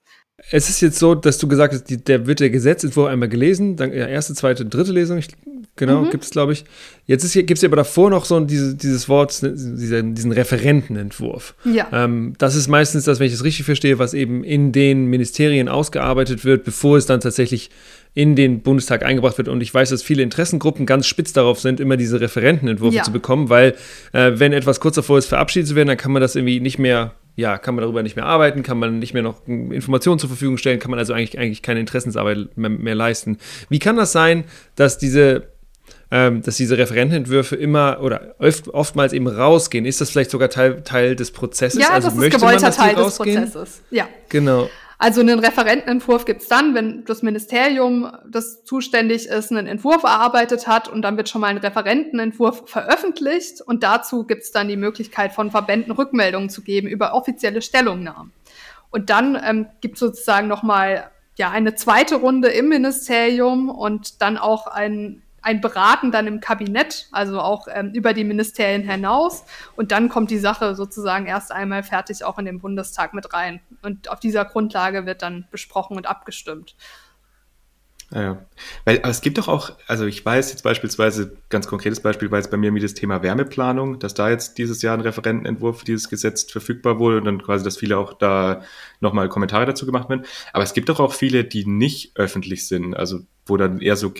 Es ist jetzt so, dass du gesagt hast, die, der wird der Gesetzentwurf einmal gelesen, dann ja, erste, zweite, dritte Lesung, ich, genau, mhm. gibt es, glaube ich. Jetzt gibt es aber davor noch so diese, dieses Wort, diesen, diesen Referentenentwurf. Ja. Ähm, das ist meistens das, wenn ich es richtig verstehe, was eben in den Ministerien ausgearbeitet wird, bevor es dann tatsächlich in den Bundestag eingebracht wird. Und ich weiß, dass viele Interessengruppen ganz spitz darauf sind, immer diese Referentenentwürfe ja. zu bekommen, weil äh, wenn etwas kurz davor ist, verabschiedet zu werden, dann kann man das irgendwie nicht mehr, ja, kann man darüber nicht mehr arbeiten, kann man nicht mehr noch Informationen zur Verfügung stellen, kann man also eigentlich, eigentlich keine Interessensarbeit mehr, mehr leisten. Wie kann das sein, dass diese ähm, dass diese Referentenentwürfe immer oder oft, oftmals eben rausgehen. Ist das vielleicht sogar Teil, Teil des Prozesses? Ja, also das ist gewollter Teil des Prozesses. Ja. Genau. Also einen Referentenentwurf gibt es dann, wenn das Ministerium, das zuständig ist, einen Entwurf erarbeitet hat und dann wird schon mal ein Referentenentwurf veröffentlicht und dazu gibt es dann die Möglichkeit von Verbänden Rückmeldungen zu geben über offizielle Stellungnahmen. Und dann ähm, gibt es sozusagen nochmal ja, eine zweite Runde im Ministerium und dann auch ein ein Beraten dann im Kabinett, also auch ähm, über die Ministerien hinaus. Und dann kommt die Sache sozusagen erst einmal fertig auch in den Bundestag mit rein. Und auf dieser Grundlage wird dann besprochen und abgestimmt. Ja, weil aber es gibt doch auch, also ich weiß jetzt beispielsweise, ganz konkretes Beispiel war jetzt bei mir mit das Thema Wärmeplanung, dass da jetzt dieses Jahr ein Referentenentwurf für dieses Gesetz verfügbar wurde und dann quasi, dass viele auch da nochmal Kommentare dazu gemacht werden. Aber es gibt doch auch viele, die nicht öffentlich sind, also wo dann eher so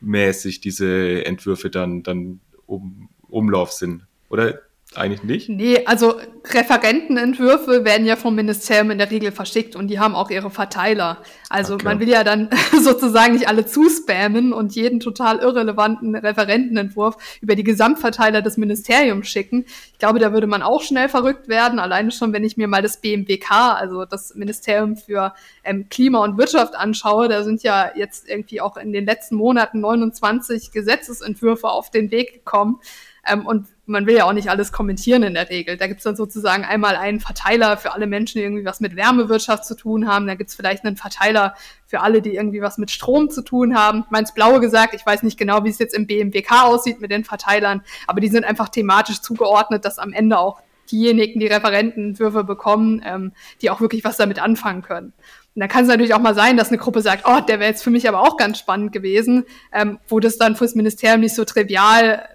geheimmäßig diese Entwürfe dann, dann um, Umlauf sind. Oder eigentlich nicht? Nee, also Referentenentwürfe werden ja vom Ministerium in der Regel verschickt und die haben auch ihre Verteiler. Also okay. man will ja dann sozusagen nicht alle zuspammen und jeden total irrelevanten Referentenentwurf über die Gesamtverteiler des Ministeriums schicken. Ich glaube, da würde man auch schnell verrückt werden, alleine schon, wenn ich mir mal das BMWK, also das Ministerium für ähm, Klima und Wirtschaft anschaue. Da sind ja jetzt irgendwie auch in den letzten Monaten 29 Gesetzesentwürfe auf den Weg gekommen. Ähm, und man will ja auch nicht alles kommentieren in der Regel. Da gibt's dann sozusagen einmal einen Verteiler für alle Menschen, die irgendwie was mit Wärmewirtschaft zu tun haben. Da gibt's vielleicht einen Verteiler für alle, die irgendwie was mit Strom zu tun haben. Meins Blaue gesagt, ich weiß nicht genau, wie es jetzt im BMWK aussieht mit den Verteilern, aber die sind einfach thematisch zugeordnet, dass am Ende auch diejenigen, die Referentenwürfe bekommen, ähm, die auch wirklich was damit anfangen können. Und da kann es natürlich auch mal sein, dass eine Gruppe sagt, oh, der wäre jetzt für mich aber auch ganz spannend gewesen, ähm, wo das dann fürs Ministerium nicht so trivial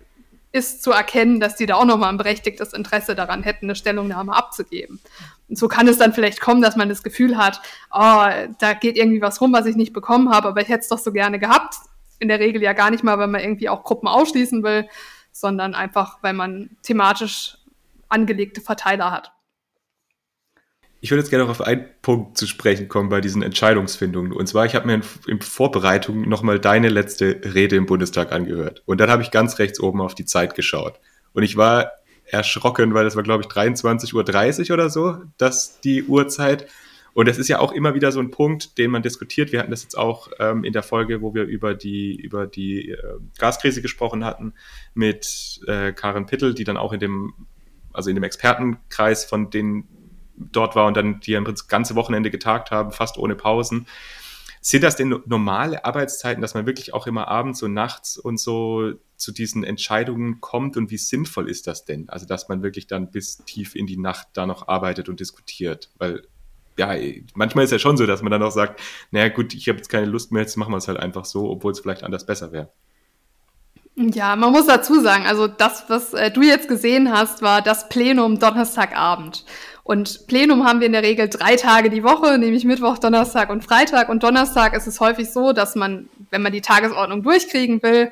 ist zu erkennen, dass die da auch nochmal ein berechtigtes Interesse daran hätten, eine Stellungnahme abzugeben. Und so kann es dann vielleicht kommen, dass man das Gefühl hat, oh, da geht irgendwie was rum, was ich nicht bekommen habe, aber ich hätte es doch so gerne gehabt. In der Regel ja gar nicht mal, weil man irgendwie auch Gruppen ausschließen will, sondern einfach, weil man thematisch angelegte Verteiler hat. Ich würde jetzt gerne noch auf einen Punkt zu sprechen kommen bei diesen Entscheidungsfindungen. Und zwar, ich habe mir in, Vorbereitung nochmal deine letzte Rede im Bundestag angehört. Und dann habe ich ganz rechts oben auf die Zeit geschaut. Und ich war erschrocken, weil das war, glaube ich, 23.30 Uhr oder so, das die Uhrzeit. Und das ist ja auch immer wieder so ein Punkt, den man diskutiert. Wir hatten das jetzt auch ähm, in der Folge, wo wir über die, über die äh, Gaskrise gesprochen hatten, mit äh, Karin Pittel, die dann auch in dem, also in dem Expertenkreis von den dort war und dann die das ganze Wochenende getagt haben, fast ohne Pausen. Sind das denn normale Arbeitszeiten, dass man wirklich auch immer abends und nachts und so zu diesen Entscheidungen kommt und wie sinnvoll ist das denn? Also, dass man wirklich dann bis tief in die Nacht da noch arbeitet und diskutiert, weil ja, manchmal ist ja schon so, dass man dann auch sagt, naja gut, ich habe jetzt keine Lust mehr, jetzt machen wir es halt einfach so, obwohl es vielleicht anders besser wäre. Ja, man muss dazu sagen, also das, was äh, du jetzt gesehen hast, war das Plenum Donnerstagabend. Und Plenum haben wir in der Regel drei Tage die Woche, nämlich Mittwoch, Donnerstag und Freitag. Und Donnerstag ist es häufig so, dass man, wenn man die Tagesordnung durchkriegen will,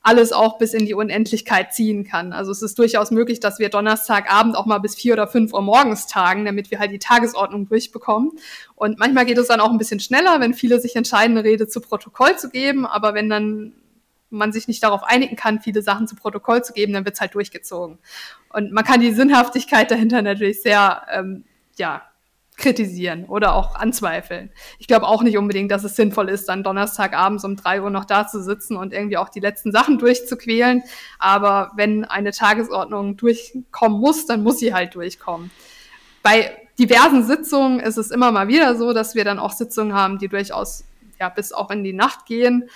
alles auch bis in die Unendlichkeit ziehen kann. Also es ist durchaus möglich, dass wir Donnerstagabend auch mal bis vier oder fünf Uhr morgens tagen, damit wir halt die Tagesordnung durchbekommen. Und manchmal geht es dann auch ein bisschen schneller, wenn viele sich entscheiden, eine Rede zu Protokoll zu geben. Aber wenn dann man sich nicht darauf einigen kann, viele Sachen zu Protokoll zu geben, dann wird's halt durchgezogen. Und man kann die Sinnhaftigkeit dahinter natürlich sehr, ähm, ja, kritisieren oder auch anzweifeln. Ich glaube auch nicht unbedingt, dass es sinnvoll ist, dann Donnerstagabends um drei Uhr noch da zu sitzen und irgendwie auch die letzten Sachen durchzuquälen. Aber wenn eine Tagesordnung durchkommen muss, dann muss sie halt durchkommen. Bei diversen Sitzungen ist es immer mal wieder so, dass wir dann auch Sitzungen haben, die durchaus ja bis auch in die Nacht gehen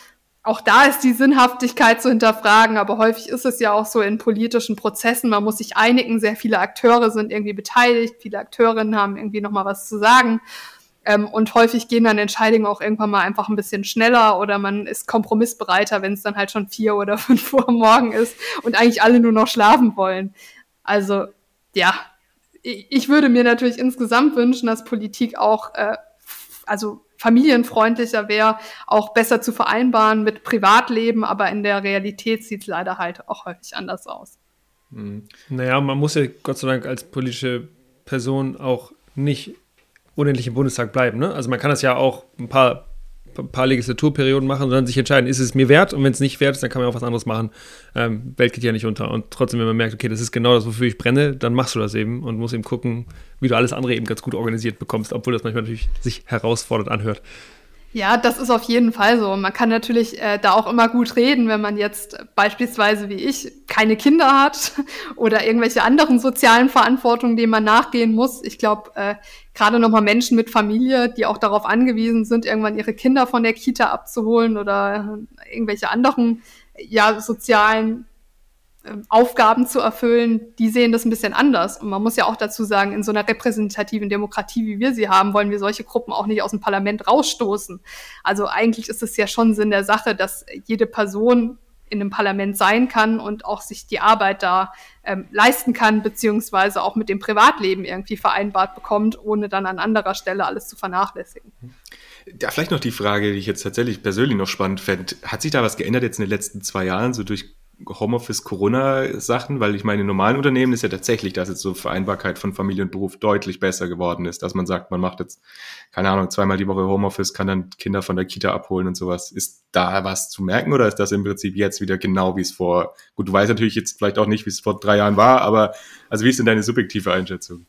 auch da ist die Sinnhaftigkeit zu hinterfragen, aber häufig ist es ja auch so in politischen Prozessen, man muss sich einigen, sehr viele Akteure sind irgendwie beteiligt, viele Akteurinnen haben irgendwie nochmal was zu sagen. Ähm, und häufig gehen dann Entscheidungen auch irgendwann mal einfach ein bisschen schneller oder man ist kompromissbereiter, wenn es dann halt schon vier oder fünf Uhr morgen ist und eigentlich alle nur noch schlafen wollen. Also ja, ich würde mir natürlich insgesamt wünschen, dass Politik auch, äh, also familienfreundlicher wäre, auch besser zu vereinbaren mit Privatleben, aber in der Realität sieht es leider halt auch häufig anders aus. Mhm. Naja, man muss ja Gott sei Dank als politische Person auch nicht unendlich im Bundestag bleiben. Ne? Also man kann das ja auch ein paar ein paar Legislaturperioden machen dann sich entscheiden, ist es mir wert? Und wenn es nicht wert ist, dann kann man auch was anderes machen. Ähm, Welt geht ja nicht unter. Und trotzdem, wenn man merkt, okay, das ist genau das, wofür ich brenne, dann machst du das eben und musst eben gucken, wie du alles andere eben ganz gut organisiert bekommst, obwohl das manchmal natürlich sich herausfordernd anhört. Ja, das ist auf jeden Fall so. Man kann natürlich äh, da auch immer gut reden, wenn man jetzt beispielsweise wie ich keine Kinder hat oder irgendwelche anderen sozialen Verantwortungen, denen man nachgehen muss. Ich glaube, äh, gerade nochmal Menschen mit Familie, die auch darauf angewiesen sind, irgendwann ihre Kinder von der Kita abzuholen oder irgendwelche anderen ja, sozialen Aufgaben zu erfüllen, die sehen das ein bisschen anders. Und man muss ja auch dazu sagen, in so einer repräsentativen Demokratie, wie wir sie haben, wollen wir solche Gruppen auch nicht aus dem Parlament rausstoßen. Also eigentlich ist es ja schon Sinn der Sache, dass jede Person in einem Parlament sein kann und auch sich die Arbeit da ähm, leisten kann, beziehungsweise auch mit dem Privatleben irgendwie vereinbart bekommt, ohne dann an anderer Stelle alles zu vernachlässigen. Da vielleicht noch die Frage, die ich jetzt tatsächlich persönlich noch spannend fände. Hat sich da was geändert jetzt in den letzten zwei Jahren, so durch Homeoffice-Corona-Sachen, weil ich meine, in normalen Unternehmen ist ja tatsächlich, dass jetzt so Vereinbarkeit von Familie und Beruf deutlich besser geworden ist, dass man sagt, man macht jetzt, keine Ahnung, zweimal die Woche Homeoffice, kann dann Kinder von der Kita abholen und sowas. Ist da was zu merken oder ist das im Prinzip jetzt wieder genau wie es vor, gut, du weißt natürlich jetzt vielleicht auch nicht, wie es vor drei Jahren war, aber also wie ist denn deine subjektive Einschätzung?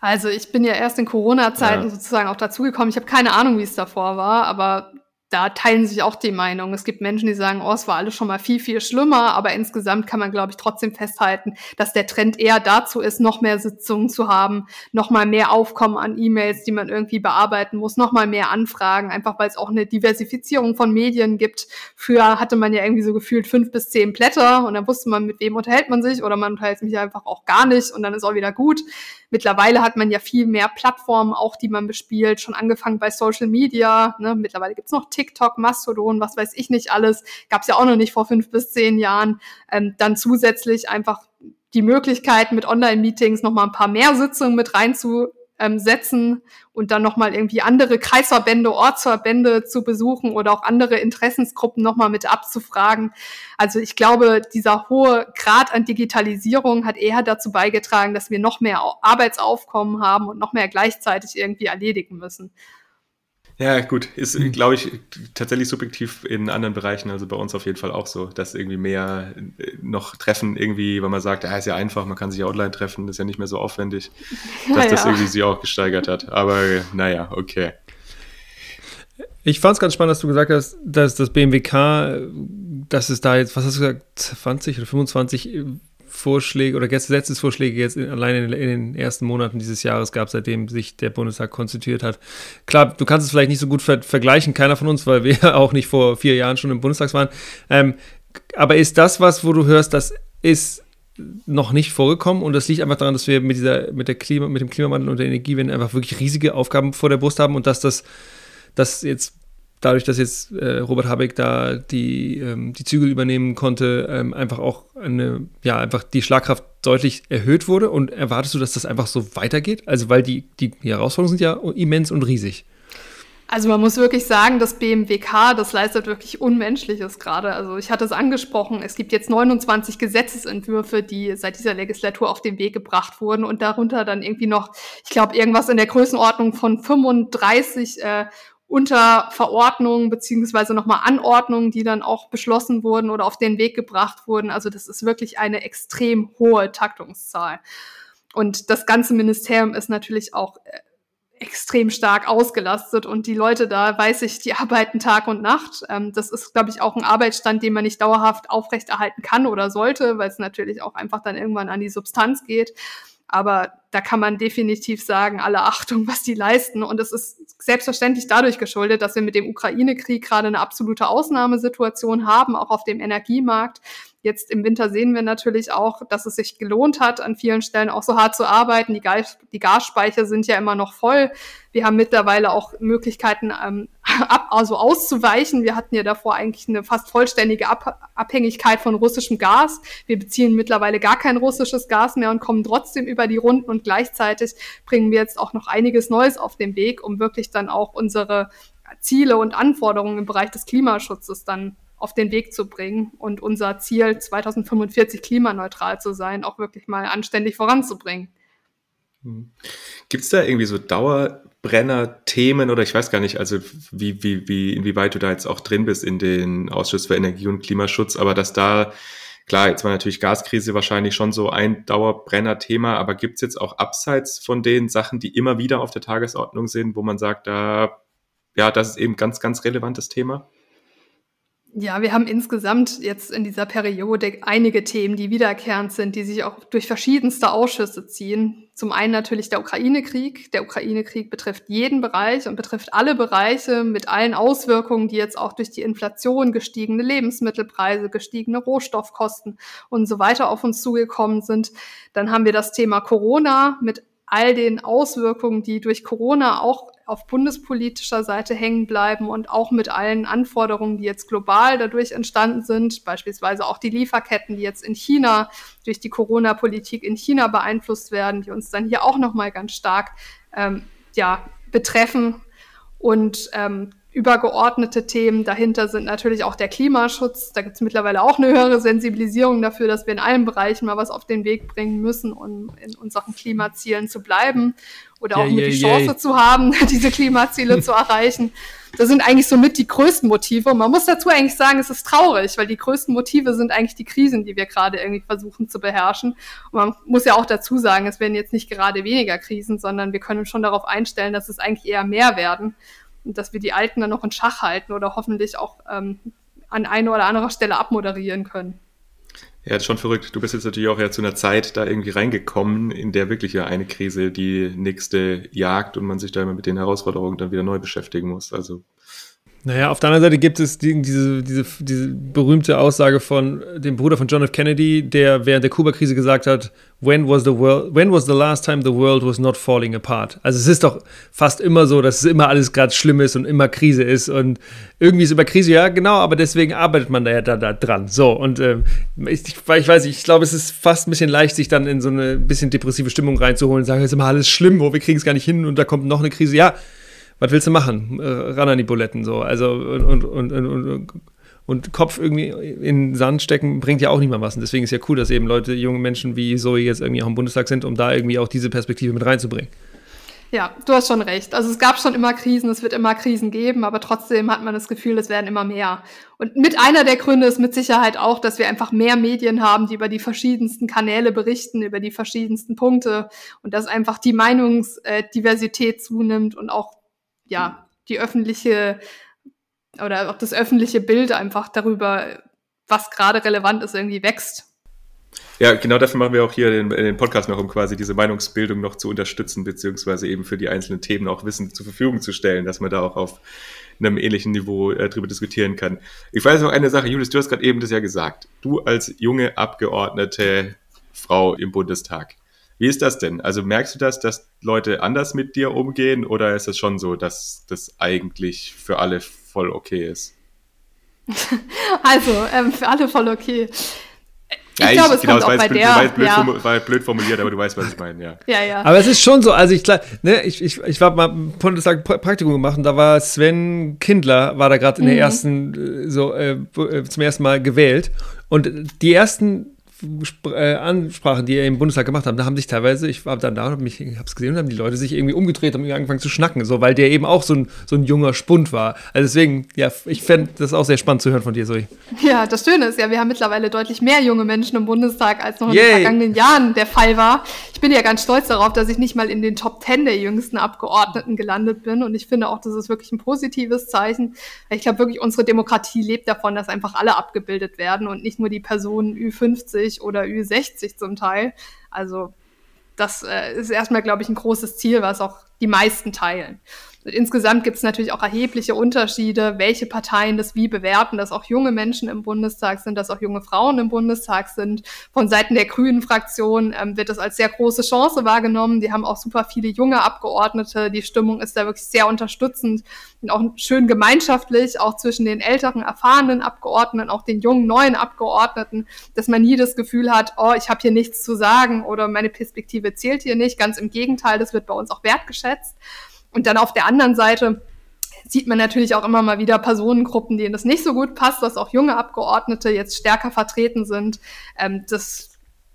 Also ich bin ja erst in Corona-Zeiten ja. sozusagen auch dazugekommen. Ich habe keine Ahnung, wie es davor war, aber da teilen sich auch die Meinungen. Es gibt Menschen, die sagen, oh, es war alles schon mal viel, viel schlimmer, aber insgesamt kann man, glaube ich, trotzdem festhalten, dass der Trend eher dazu ist, noch mehr Sitzungen zu haben, noch mal mehr Aufkommen an E-Mails, die man irgendwie bearbeiten muss, noch mal mehr Anfragen, einfach weil es auch eine Diversifizierung von Medien gibt. Früher hatte man ja irgendwie so gefühlt fünf bis zehn Blätter und dann wusste man, mit wem unterhält man sich oder man unterhält sich einfach auch gar nicht und dann ist auch wieder gut. Mittlerweile hat man ja viel mehr Plattformen, auch die man bespielt, schon angefangen bei Social Media. Ne? Mittlerweile gibt's noch TikTok, Mastodon, was weiß ich nicht alles. Gab's ja auch noch nicht vor fünf bis zehn Jahren. Ähm, dann zusätzlich einfach die Möglichkeit, mit Online-Meetings noch mal ein paar mehr Sitzungen mit reinzu ähm, und dann nochmal irgendwie andere Kreisverbände, Ortsverbände zu besuchen oder auch andere Interessensgruppen nochmal mit abzufragen. Also ich glaube, dieser hohe Grad an Digitalisierung hat eher dazu beigetragen, dass wir noch mehr Arbeitsaufkommen haben und noch mehr gleichzeitig irgendwie erledigen müssen. Ja, gut. Ist, mhm. glaube ich, tatsächlich subjektiv in anderen Bereichen, also bei uns auf jeden Fall auch so, dass irgendwie mehr äh, noch Treffen irgendwie, weil man sagt, ja, ist ja einfach, man kann sich ja online treffen, ist ja nicht mehr so aufwendig, ja, dass ja. das irgendwie sich auch gesteigert hat. Aber naja, okay. Ich fand es ganz spannend, dass du gesagt hast, dass das BMWK, dass es da jetzt, was hast du gesagt, 20 oder 25 Vorschläge oder Gesetzesvorschläge jetzt in, allein in, in, den ersten Monaten dieses Jahres gab, seitdem sich der Bundestag konstituiert hat. Klar, du kannst es vielleicht nicht so gut ver vergleichen, keiner von uns, weil wir auch nicht vor vier Jahren schon im Bundestag waren. Ähm, aber ist das was, wo du hörst, das ist noch nicht vorgekommen und das liegt einfach daran, dass wir mit dieser, mit der Klima, mit dem Klimawandel und der Energiewende einfach wirklich riesige Aufgaben vor der Brust haben und dass das, das jetzt dadurch, dass jetzt äh, Robert Habeck da die, ähm, die Zügel übernehmen konnte, ähm, einfach auch eine, ja, einfach die Schlagkraft deutlich erhöht wurde. Und erwartest du, dass das einfach so weitergeht? Also, weil die, die, Herausforderungen sind ja immens und riesig. Also man muss wirklich sagen, das BMWK, das leistet wirklich Unmenschliches gerade. Also ich hatte es angesprochen, es gibt jetzt 29 Gesetzesentwürfe, die seit dieser Legislatur auf den Weg gebracht wurden und darunter dann irgendwie noch, ich glaube, irgendwas in der Größenordnung von 35 äh, unter Verordnungen beziehungsweise nochmal Anordnungen, die dann auch beschlossen wurden oder auf den Weg gebracht wurden. Also das ist wirklich eine extrem hohe Taktungszahl. Und das ganze Ministerium ist natürlich auch äh, extrem stark ausgelastet und die Leute da, weiß ich, die arbeiten Tag und Nacht. Ähm, das ist, glaube ich, auch ein Arbeitsstand, den man nicht dauerhaft aufrechterhalten kann oder sollte, weil es natürlich auch einfach dann irgendwann an die Substanz geht. Aber da kann man definitiv sagen, alle Achtung, was die leisten. Und es ist selbstverständlich dadurch geschuldet, dass wir mit dem Ukraine-Krieg gerade eine absolute Ausnahmesituation haben, auch auf dem Energiemarkt. Jetzt im Winter sehen wir natürlich auch, dass es sich gelohnt hat, an vielen Stellen auch so hart zu arbeiten. Die, Gas, die Gasspeicher sind ja immer noch voll. Wir haben mittlerweile auch Möglichkeiten, ähm, ab, also auszuweichen. Wir hatten ja davor eigentlich eine fast vollständige ab Abhängigkeit von russischem Gas. Wir beziehen mittlerweile gar kein russisches Gas mehr und kommen trotzdem über die Runden und gleichzeitig bringen wir jetzt auch noch einiges Neues auf den Weg, um wirklich dann auch unsere Ziele und Anforderungen im Bereich des Klimaschutzes dann auf den Weg zu bringen und unser Ziel 2045 klimaneutral zu sein, auch wirklich mal anständig voranzubringen. Hm. Gibt es da irgendwie so Dauerbrenner-Themen oder ich weiß gar nicht, also wie, wie, wie, inwieweit du da jetzt auch drin bist in den Ausschuss für Energie und Klimaschutz, aber dass da, klar, jetzt war natürlich Gaskrise wahrscheinlich schon so ein Dauerbrenner-Thema, aber gibt es jetzt auch abseits von den Sachen, die immer wieder auf der Tagesordnung sind, wo man sagt, da, ja, das ist eben ganz, ganz relevantes Thema? Ja, wir haben insgesamt jetzt in dieser Periode einige Themen, die wiederkehrend sind, die sich auch durch verschiedenste Ausschüsse ziehen. Zum einen natürlich der Ukraine-Krieg. Der Ukraine-Krieg betrifft jeden Bereich und betrifft alle Bereiche mit allen Auswirkungen, die jetzt auch durch die Inflation, gestiegene Lebensmittelpreise, gestiegene Rohstoffkosten und so weiter auf uns zugekommen sind. Dann haben wir das Thema Corona mit all den Auswirkungen, die durch Corona auch auf bundespolitischer Seite hängen bleiben und auch mit allen Anforderungen, die jetzt global dadurch entstanden sind, beispielsweise auch die Lieferketten, die jetzt in China durch die Corona-Politik in China beeinflusst werden, die uns dann hier auch noch mal ganz stark ähm, ja betreffen. Und ähm, übergeordnete Themen. Dahinter sind natürlich auch der Klimaschutz. Da gibt es mittlerweile auch eine höhere Sensibilisierung dafür, dass wir in allen Bereichen mal was auf den Weg bringen müssen, um in unseren Klimazielen zu bleiben oder yeah, auch yeah, die Chance yeah. zu haben, diese Klimaziele zu erreichen. Das sind eigentlich somit die größten Motive. Und man muss dazu eigentlich sagen, es ist traurig, weil die größten Motive sind eigentlich die Krisen, die wir gerade irgendwie versuchen zu beherrschen. Und man muss ja auch dazu sagen, es werden jetzt nicht gerade weniger Krisen, sondern wir können schon darauf einstellen, dass es eigentlich eher mehr werden dass wir die Alten dann noch in Schach halten oder hoffentlich auch ähm, an einer oder anderer Stelle abmoderieren können. Ja, das ist schon verrückt. Du bist jetzt natürlich auch ja zu einer Zeit da irgendwie reingekommen, in der wirklich ja eine Krise die nächste jagt und man sich da immer mit den Herausforderungen dann wieder neu beschäftigen muss. Also naja, auf der anderen Seite gibt es die, diese, diese, diese berühmte Aussage von dem Bruder von John F. Kennedy, der während der Kuba-Krise gesagt hat, when was, the world, when was the last time the world was not falling apart? Also es ist doch fast immer so, dass es immer alles gerade schlimm ist und immer Krise ist und irgendwie ist immer Krise, ja genau, aber deswegen arbeitet man da ja da, da dran. So, und ähm, ich, ich, weiß nicht, ich glaube, es ist fast ein bisschen leicht, sich dann in so eine bisschen depressive Stimmung reinzuholen und sagen, es ist immer alles schlimm, wo wir kriegen es gar nicht hin und da kommt noch eine Krise. Ja, was willst du machen? Äh, ran an die Buletten so. Also und, und, und, und, Kopf irgendwie in den Sand stecken bringt ja auch niemand was. Und deswegen ist ja cool, dass eben Leute, junge Menschen wie Zoe jetzt irgendwie auch im Bundestag sind, um da irgendwie auch diese Perspektive mit reinzubringen. Ja, du hast schon recht. Also es gab schon immer Krisen, es wird immer Krisen geben, aber trotzdem hat man das Gefühl, es werden immer mehr. Und mit einer der Gründe ist mit Sicherheit auch, dass wir einfach mehr Medien haben, die über die verschiedensten Kanäle berichten, über die verschiedensten Punkte und dass einfach die Meinungsdiversität zunimmt und auch ja, die öffentliche oder auch das öffentliche Bild einfach darüber, was gerade relevant ist, irgendwie wächst. Ja, genau dafür machen wir auch hier den, den, Podcast noch, um quasi diese Meinungsbildung noch zu unterstützen, beziehungsweise eben für die einzelnen Themen auch Wissen zur Verfügung zu stellen, dass man da auch auf einem ähnlichen Niveau äh, drüber diskutieren kann. Ich weiß noch eine Sache, Julius, du hast gerade eben das ja gesagt. Du als junge Abgeordnete Frau im Bundestag, wie ist das denn? Also merkst du das, dass Leute anders mit dir umgehen oder ist es schon so, dass das eigentlich für alle voll okay ist? also, ähm, für alle voll okay. Ich ja, glaube, es genau, kommt auch bei blöd, der. Blöd, ja. war blöd formuliert, aber du weißt, was ich meine, ja. ja, ja. Aber es ist schon so, also ich, ne, ich, ich, ich war mal Bundestag Praktikum gemacht und da war Sven Kindler, war da gerade in der mhm. ersten, äh, so, äh, äh, zum ersten Mal gewählt. Und die ersten Ansprachen, die er im Bundestag gemacht hat, da haben sich teilweise, ich war dann da und habe es gesehen, haben die Leute sich irgendwie umgedreht, haben angefangen zu schnacken, so, weil der eben auch so ein, so ein junger Spund war. Also deswegen, ja, ich fände das auch sehr spannend zu hören von dir, Zoe. Ja, das Schöne ist ja, wir haben mittlerweile deutlich mehr junge Menschen im Bundestag, als noch in Yay. den vergangenen Jahren der Fall war. Ich bin ja ganz stolz darauf, dass ich nicht mal in den Top Ten der jüngsten Abgeordneten gelandet bin und ich finde auch, das ist wirklich ein positives Zeichen. Ich glaube wirklich, unsere Demokratie lebt davon, dass einfach alle abgebildet werden und nicht nur die Personen Ü50 oder Ü60 zum Teil. Also das äh, ist erstmal, glaube ich, ein großes Ziel, was auch die meisten teilen. Insgesamt gibt es natürlich auch erhebliche Unterschiede, welche Parteien das wie bewerten, dass auch junge Menschen im Bundestag sind, dass auch junge Frauen im Bundestag sind. Von Seiten der Grünen Fraktion ähm, wird das als sehr große Chance wahrgenommen. Die haben auch super viele junge Abgeordnete. Die Stimmung ist da wirklich sehr unterstützend und auch schön gemeinschaftlich, auch zwischen den älteren, erfahrenen Abgeordneten, auch den jungen, neuen Abgeordneten, dass man nie das Gefühl hat, oh, ich habe hier nichts zu sagen oder meine Perspektive zählt hier nicht. Ganz im Gegenteil, das wird bei uns auch wertgeschätzt. Und dann auf der anderen Seite sieht man natürlich auch immer mal wieder Personengruppen, denen das nicht so gut passt, dass auch junge Abgeordnete jetzt stärker vertreten sind. Ähm, das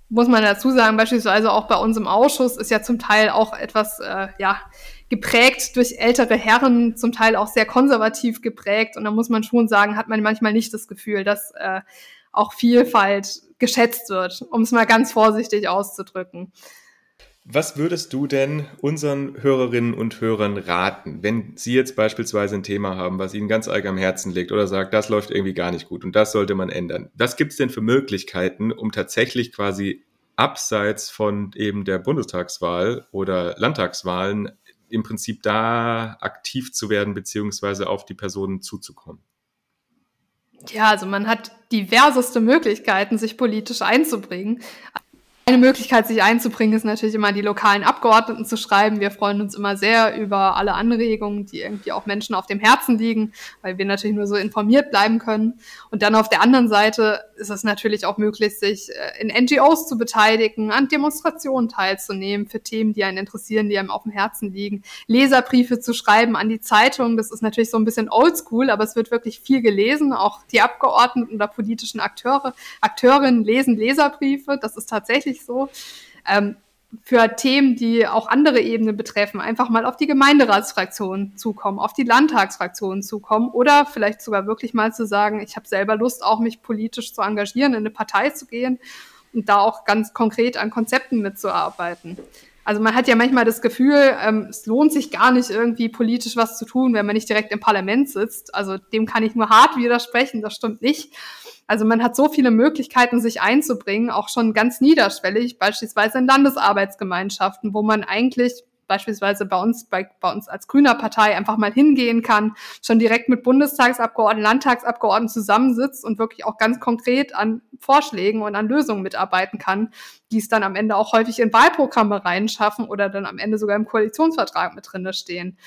muss man dazu sagen, beispielsweise auch bei uns im Ausschuss ist ja zum Teil auch etwas, äh, ja, geprägt durch ältere Herren, zum Teil auch sehr konservativ geprägt. Und da muss man schon sagen, hat man manchmal nicht das Gefühl, dass äh, auch Vielfalt geschätzt wird, um es mal ganz vorsichtig auszudrücken. Was würdest du denn unseren Hörerinnen und Hörern raten, wenn sie jetzt beispielsweise ein Thema haben, was ihnen ganz arg am Herzen liegt oder sagt, das läuft irgendwie gar nicht gut und das sollte man ändern? Was gibt es denn für Möglichkeiten, um tatsächlich quasi abseits von eben der Bundestagswahl oder Landtagswahlen im Prinzip da aktiv zu werden, beziehungsweise auf die Personen zuzukommen? Ja, also man hat diverseste Möglichkeiten, sich politisch einzubringen. Eine Möglichkeit, sich einzubringen, ist natürlich immer die lokalen Abgeordneten zu schreiben. Wir freuen uns immer sehr über alle Anregungen, die irgendwie auch Menschen auf dem Herzen liegen, weil wir natürlich nur so informiert bleiben können. Und dann auf der anderen Seite ist es natürlich auch möglich, sich äh, in NGOs zu beteiligen, an Demonstrationen teilzunehmen für Themen, die einen interessieren, die einem auf dem Herzen liegen, Leserbriefe zu schreiben an die Zeitung. Das ist natürlich so ein bisschen oldschool, aber es wird wirklich viel gelesen. Auch die Abgeordneten oder politischen Akteure, Akteurinnen lesen Leserbriefe. Das ist tatsächlich wirklich so. Ähm, für Themen, die auch andere Ebenen betreffen, einfach mal auf die Gemeinderatsfraktion zukommen, auf die Landtagsfraktion zukommen oder vielleicht sogar wirklich mal zu sagen, ich habe selber Lust, auch mich politisch zu engagieren, in eine Partei zu gehen und da auch ganz konkret an Konzepten mitzuarbeiten. Also man hat ja manchmal das Gefühl, ähm, es lohnt sich gar nicht irgendwie politisch was zu tun, wenn man nicht direkt im Parlament sitzt. Also dem kann ich nur hart widersprechen, das stimmt nicht. Also man hat so viele Möglichkeiten, sich einzubringen, auch schon ganz niederschwellig, beispielsweise in Landesarbeitsgemeinschaften, wo man eigentlich beispielsweise bei uns, bei, bei uns als Grüner Partei einfach mal hingehen kann, schon direkt mit Bundestagsabgeordneten, Landtagsabgeordneten zusammensitzt und wirklich auch ganz konkret an Vorschlägen und an Lösungen mitarbeiten kann, die es dann am Ende auch häufig in Wahlprogramme reinschaffen oder dann am Ende sogar im Koalitionsvertrag mit drinne stehen.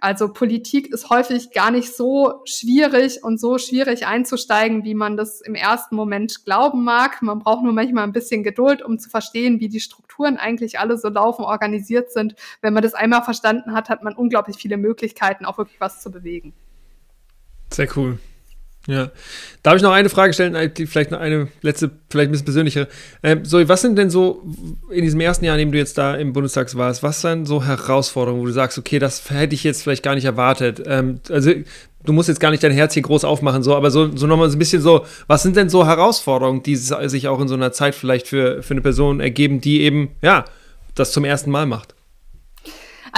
Also Politik ist häufig gar nicht so schwierig und so schwierig einzusteigen, wie man das im ersten Moment glauben mag. Man braucht nur manchmal ein bisschen Geduld, um zu verstehen, wie die Strukturen eigentlich alle so laufen, organisiert sind. Wenn man das einmal verstanden hat, hat man unglaublich viele Möglichkeiten, auch wirklich was zu bewegen. Sehr cool. Ja. Darf ich noch eine Frage stellen, vielleicht noch eine letzte, vielleicht ein bisschen persönlichere. Ähm, so, was sind denn so in diesem ersten Jahr, in dem du jetzt da im Bundestag warst, was sind so Herausforderungen, wo du sagst, okay, das hätte ich jetzt vielleicht gar nicht erwartet? Ähm, also, du musst jetzt gar nicht dein Herz hier groß aufmachen, so, aber so, so nochmal so ein bisschen so, was sind denn so Herausforderungen, die sich auch in so einer Zeit vielleicht für, für eine Person ergeben, die eben, ja, das zum ersten Mal macht?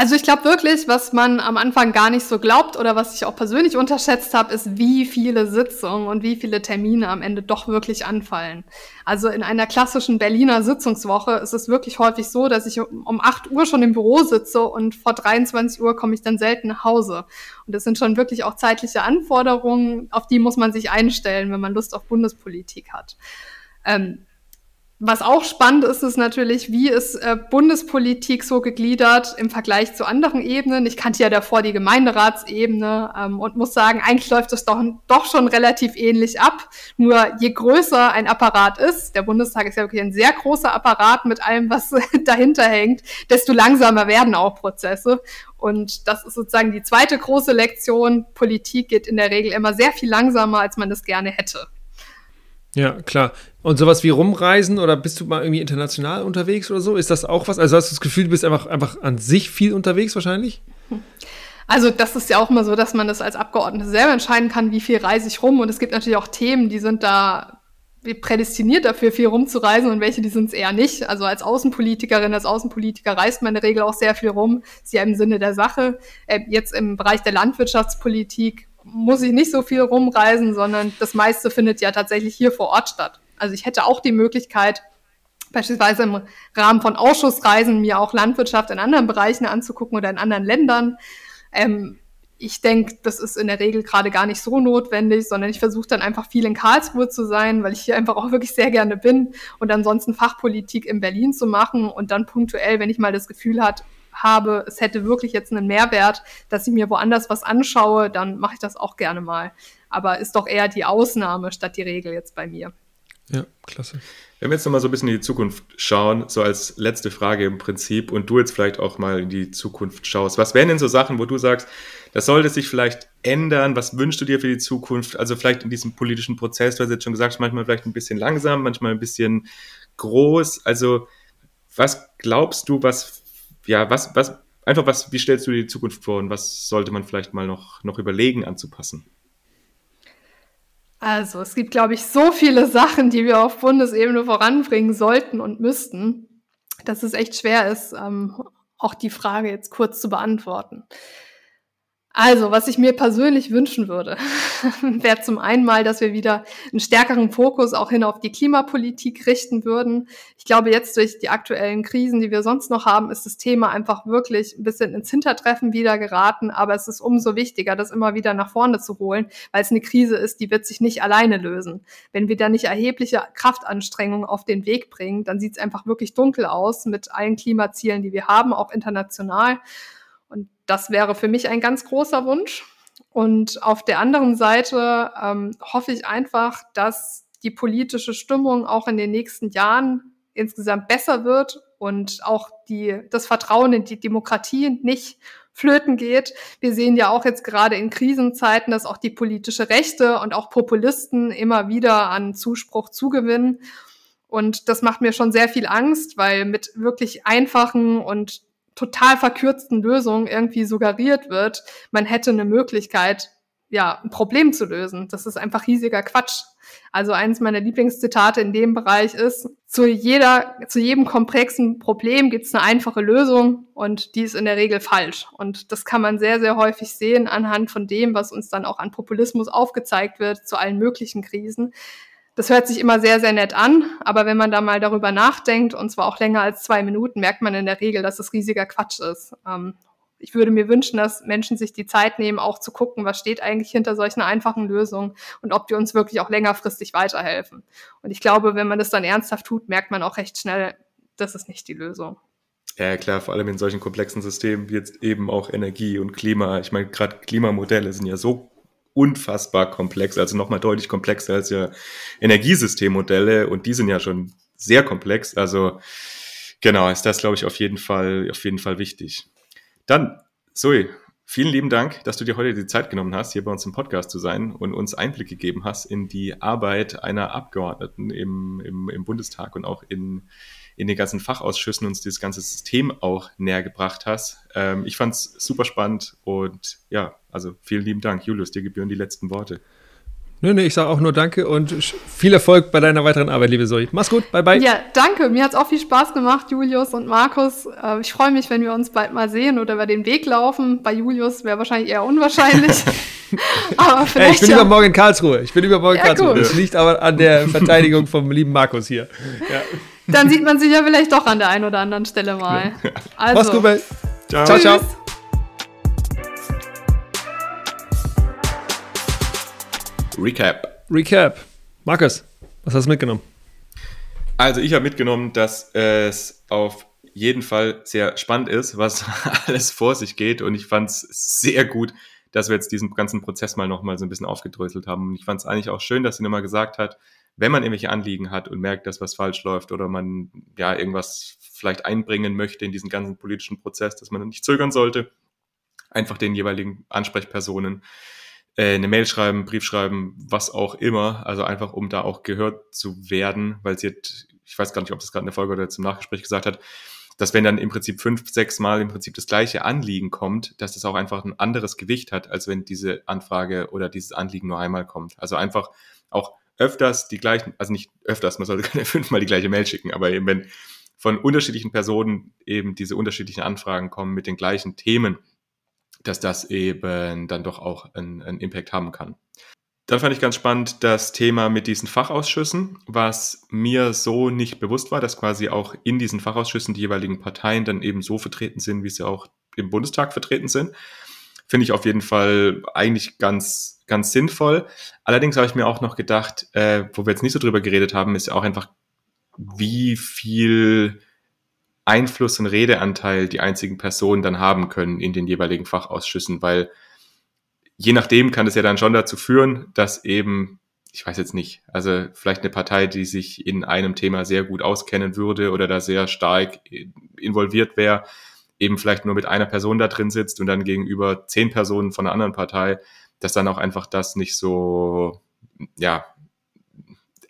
Also ich glaube wirklich, was man am Anfang gar nicht so glaubt oder was ich auch persönlich unterschätzt habe, ist, wie viele Sitzungen und wie viele Termine am Ende doch wirklich anfallen. Also in einer klassischen Berliner Sitzungswoche ist es wirklich häufig so, dass ich um 8 Uhr schon im Büro sitze und vor 23 Uhr komme ich dann selten nach Hause. Und das sind schon wirklich auch zeitliche Anforderungen, auf die muss man sich einstellen, wenn man Lust auf Bundespolitik hat. Ähm, was auch spannend ist, ist natürlich, wie ist äh, Bundespolitik so gegliedert im Vergleich zu anderen Ebenen. Ich kannte ja davor die Gemeinderatsebene ähm, und muss sagen, eigentlich läuft es doch, doch schon relativ ähnlich ab. Nur je größer ein Apparat ist, der Bundestag ist ja wirklich ein sehr großer Apparat mit allem, was dahinter hängt, desto langsamer werden auch Prozesse. Und das ist sozusagen die zweite große Lektion. Politik geht in der Regel immer sehr viel langsamer, als man das gerne hätte. Ja, klar. Und sowas wie rumreisen oder bist du mal irgendwie international unterwegs oder so? Ist das auch was? Also hast du das Gefühl, du bist einfach, einfach an sich viel unterwegs wahrscheinlich? Also das ist ja auch immer so, dass man das als Abgeordnete selber entscheiden kann, wie viel reise ich rum. Und es gibt natürlich auch Themen, die sind da prädestiniert dafür, viel rumzureisen und welche, die sind es eher nicht. Also als Außenpolitikerin, als Außenpolitiker reist man in der Regel auch sehr viel rum, ist ja im Sinne der Sache. Äh, jetzt im Bereich der Landwirtschaftspolitik muss ich nicht so viel rumreisen, sondern das meiste findet ja tatsächlich hier vor Ort statt. Also ich hätte auch die Möglichkeit, beispielsweise im Rahmen von Ausschussreisen mir auch Landwirtschaft in anderen Bereichen anzugucken oder in anderen Ländern. Ähm, ich denke, das ist in der Regel gerade gar nicht so notwendig, sondern ich versuche dann einfach viel in Karlsruhe zu sein, weil ich hier einfach auch wirklich sehr gerne bin und ansonsten Fachpolitik in Berlin zu machen und dann punktuell, wenn ich mal das Gefühl hat, habe, es hätte wirklich jetzt einen Mehrwert, dass ich mir woanders was anschaue, dann mache ich das auch gerne mal. Aber ist doch eher die Ausnahme statt die Regel jetzt bei mir. Ja, klasse. Wenn wir jetzt nochmal so ein bisschen in die Zukunft schauen, so als letzte Frage im Prinzip, und du jetzt vielleicht auch mal in die Zukunft schaust, was wären denn so Sachen, wo du sagst, das sollte sich vielleicht ändern? Was wünschst du dir für die Zukunft? Also vielleicht in diesem politischen Prozess, du hast jetzt schon gesagt, manchmal vielleicht ein bisschen langsam, manchmal ein bisschen groß. Also was glaubst du, was, ja, was, was, einfach was, wie stellst du dir die Zukunft vor und was sollte man vielleicht mal noch, noch überlegen anzupassen? Also, es gibt, glaube ich, so viele Sachen, die wir auf Bundesebene voranbringen sollten und müssten, dass es echt schwer ist, ähm, auch die Frage jetzt kurz zu beantworten. Also, was ich mir persönlich wünschen würde, wäre zum einen mal, dass wir wieder einen stärkeren Fokus auch hin auf die Klimapolitik richten würden. Ich glaube, jetzt durch die aktuellen Krisen, die wir sonst noch haben, ist das Thema einfach wirklich ein bisschen ins Hintertreffen wieder geraten. Aber es ist umso wichtiger, das immer wieder nach vorne zu holen, weil es eine Krise ist, die wird sich nicht alleine lösen. Wenn wir da nicht erhebliche Kraftanstrengungen auf den Weg bringen, dann sieht es einfach wirklich dunkel aus mit allen Klimazielen, die wir haben, auch international. Und das wäre für mich ein ganz großer Wunsch. Und auf der anderen Seite ähm, hoffe ich einfach, dass die politische Stimmung auch in den nächsten Jahren insgesamt besser wird und auch die, das Vertrauen in die Demokratie nicht flöten geht. Wir sehen ja auch jetzt gerade in Krisenzeiten, dass auch die politische Rechte und auch Populisten immer wieder an Zuspruch zugewinnen. Und das macht mir schon sehr viel Angst, weil mit wirklich einfachen und total verkürzten Lösung irgendwie suggeriert wird, man hätte eine Möglichkeit, ja, ein Problem zu lösen. Das ist einfach riesiger Quatsch. Also eines meiner Lieblingszitate in dem Bereich ist, zu jeder, zu jedem komplexen Problem gibt es eine einfache Lösung und die ist in der Regel falsch. Und das kann man sehr, sehr häufig sehen anhand von dem, was uns dann auch an Populismus aufgezeigt wird zu allen möglichen Krisen. Das hört sich immer sehr, sehr nett an, aber wenn man da mal darüber nachdenkt, und zwar auch länger als zwei Minuten, merkt man in der Regel, dass es riesiger Quatsch ist. Ähm, ich würde mir wünschen, dass Menschen sich die Zeit nehmen, auch zu gucken, was steht eigentlich hinter solchen einfachen Lösungen und ob die uns wirklich auch längerfristig weiterhelfen. Und ich glaube, wenn man das dann ernsthaft tut, merkt man auch recht schnell, das ist nicht die Lösung. Ja, klar, vor allem in solchen komplexen Systemen wie jetzt eben auch Energie und Klima. Ich meine, gerade Klimamodelle sind ja so unfassbar komplex, also nochmal deutlich komplexer als ja Energiesystemmodelle und die sind ja schon sehr komplex. Also genau, ist das, glaube ich, auf jeden Fall, auf jeden Fall wichtig. Dann, Zoe, vielen lieben Dank, dass du dir heute die Zeit genommen hast, hier bei uns im Podcast zu sein und uns Einblick gegeben hast in die Arbeit einer Abgeordneten im, im, im Bundestag und auch in, in den ganzen Fachausschüssen uns dieses ganze System auch näher gebracht hast. Ähm, ich fand es super spannend und ja, also vielen lieben Dank. Julius, dir gebühren die letzten Worte. Nö, nö, ich sage auch nur Danke und viel Erfolg bei deiner weiteren Arbeit, liebe Zoe. Mach's gut, bye bye. Ja, danke. Mir hat's auch viel Spaß gemacht, Julius und Markus. Äh, ich freue mich, wenn wir uns bald mal sehen oder über den Weg laufen. Bei Julius wäre wahrscheinlich eher unwahrscheinlich. aber vielleicht. Hey, ich bin ja. übermorgen in Karlsruhe. Ich bin übermorgen in ja, Karlsruhe. Gut. Das liegt aber an der Verteidigung vom lieben Markus hier. Ja. Dann sieht man sich ja vielleicht doch an der einen oder anderen Stelle mal. Also, Mach's gut, bye. Ciao, ciao. ciao. Recap. Recap. Markus, was hast du mitgenommen? Also ich habe mitgenommen, dass es auf jeden Fall sehr spannend ist, was alles vor sich geht. Und ich fand es sehr gut, dass wir jetzt diesen ganzen Prozess mal nochmal so ein bisschen aufgedröselt haben. Und ich fand es eigentlich auch schön, dass sie nochmal gesagt hat, wenn man irgendwelche Anliegen hat und merkt, dass was falsch läuft oder man ja irgendwas vielleicht einbringen möchte in diesen ganzen politischen Prozess, dass man nicht zögern sollte, einfach den jeweiligen Ansprechpersonen äh, eine Mail schreiben, Brief schreiben, was auch immer. Also einfach, um da auch gehört zu werden, weil sie hat, ich weiß gar nicht, ob das gerade in der Folge oder zum Nachgespräch gesagt hat, dass wenn dann im Prinzip fünf, sechs Mal im Prinzip das gleiche Anliegen kommt, dass das auch einfach ein anderes Gewicht hat, als wenn diese Anfrage oder dieses Anliegen nur einmal kommt. Also einfach auch öfters die gleichen, also nicht öfters, man sollte keine fünfmal die gleiche Mail schicken, aber eben wenn von unterschiedlichen Personen eben diese unterschiedlichen Anfragen kommen mit den gleichen Themen, dass das eben dann doch auch einen, einen Impact haben kann. Dann fand ich ganz spannend das Thema mit diesen Fachausschüssen, was mir so nicht bewusst war, dass quasi auch in diesen Fachausschüssen die jeweiligen Parteien dann eben so vertreten sind, wie sie auch im Bundestag vertreten sind. Finde ich auf jeden Fall eigentlich ganz, ganz sinnvoll. Allerdings habe ich mir auch noch gedacht, äh, wo wir jetzt nicht so drüber geredet haben, ist ja auch einfach, wie viel Einfluss und Redeanteil die einzigen Personen dann haben können in den jeweiligen Fachausschüssen, weil je nachdem kann es ja dann schon dazu führen, dass eben, ich weiß jetzt nicht, also vielleicht eine Partei, die sich in einem Thema sehr gut auskennen würde oder da sehr stark involviert wäre, eben vielleicht nur mit einer Person da drin sitzt und dann gegenüber zehn Personen von einer anderen Partei, dass dann auch einfach das nicht so, ja,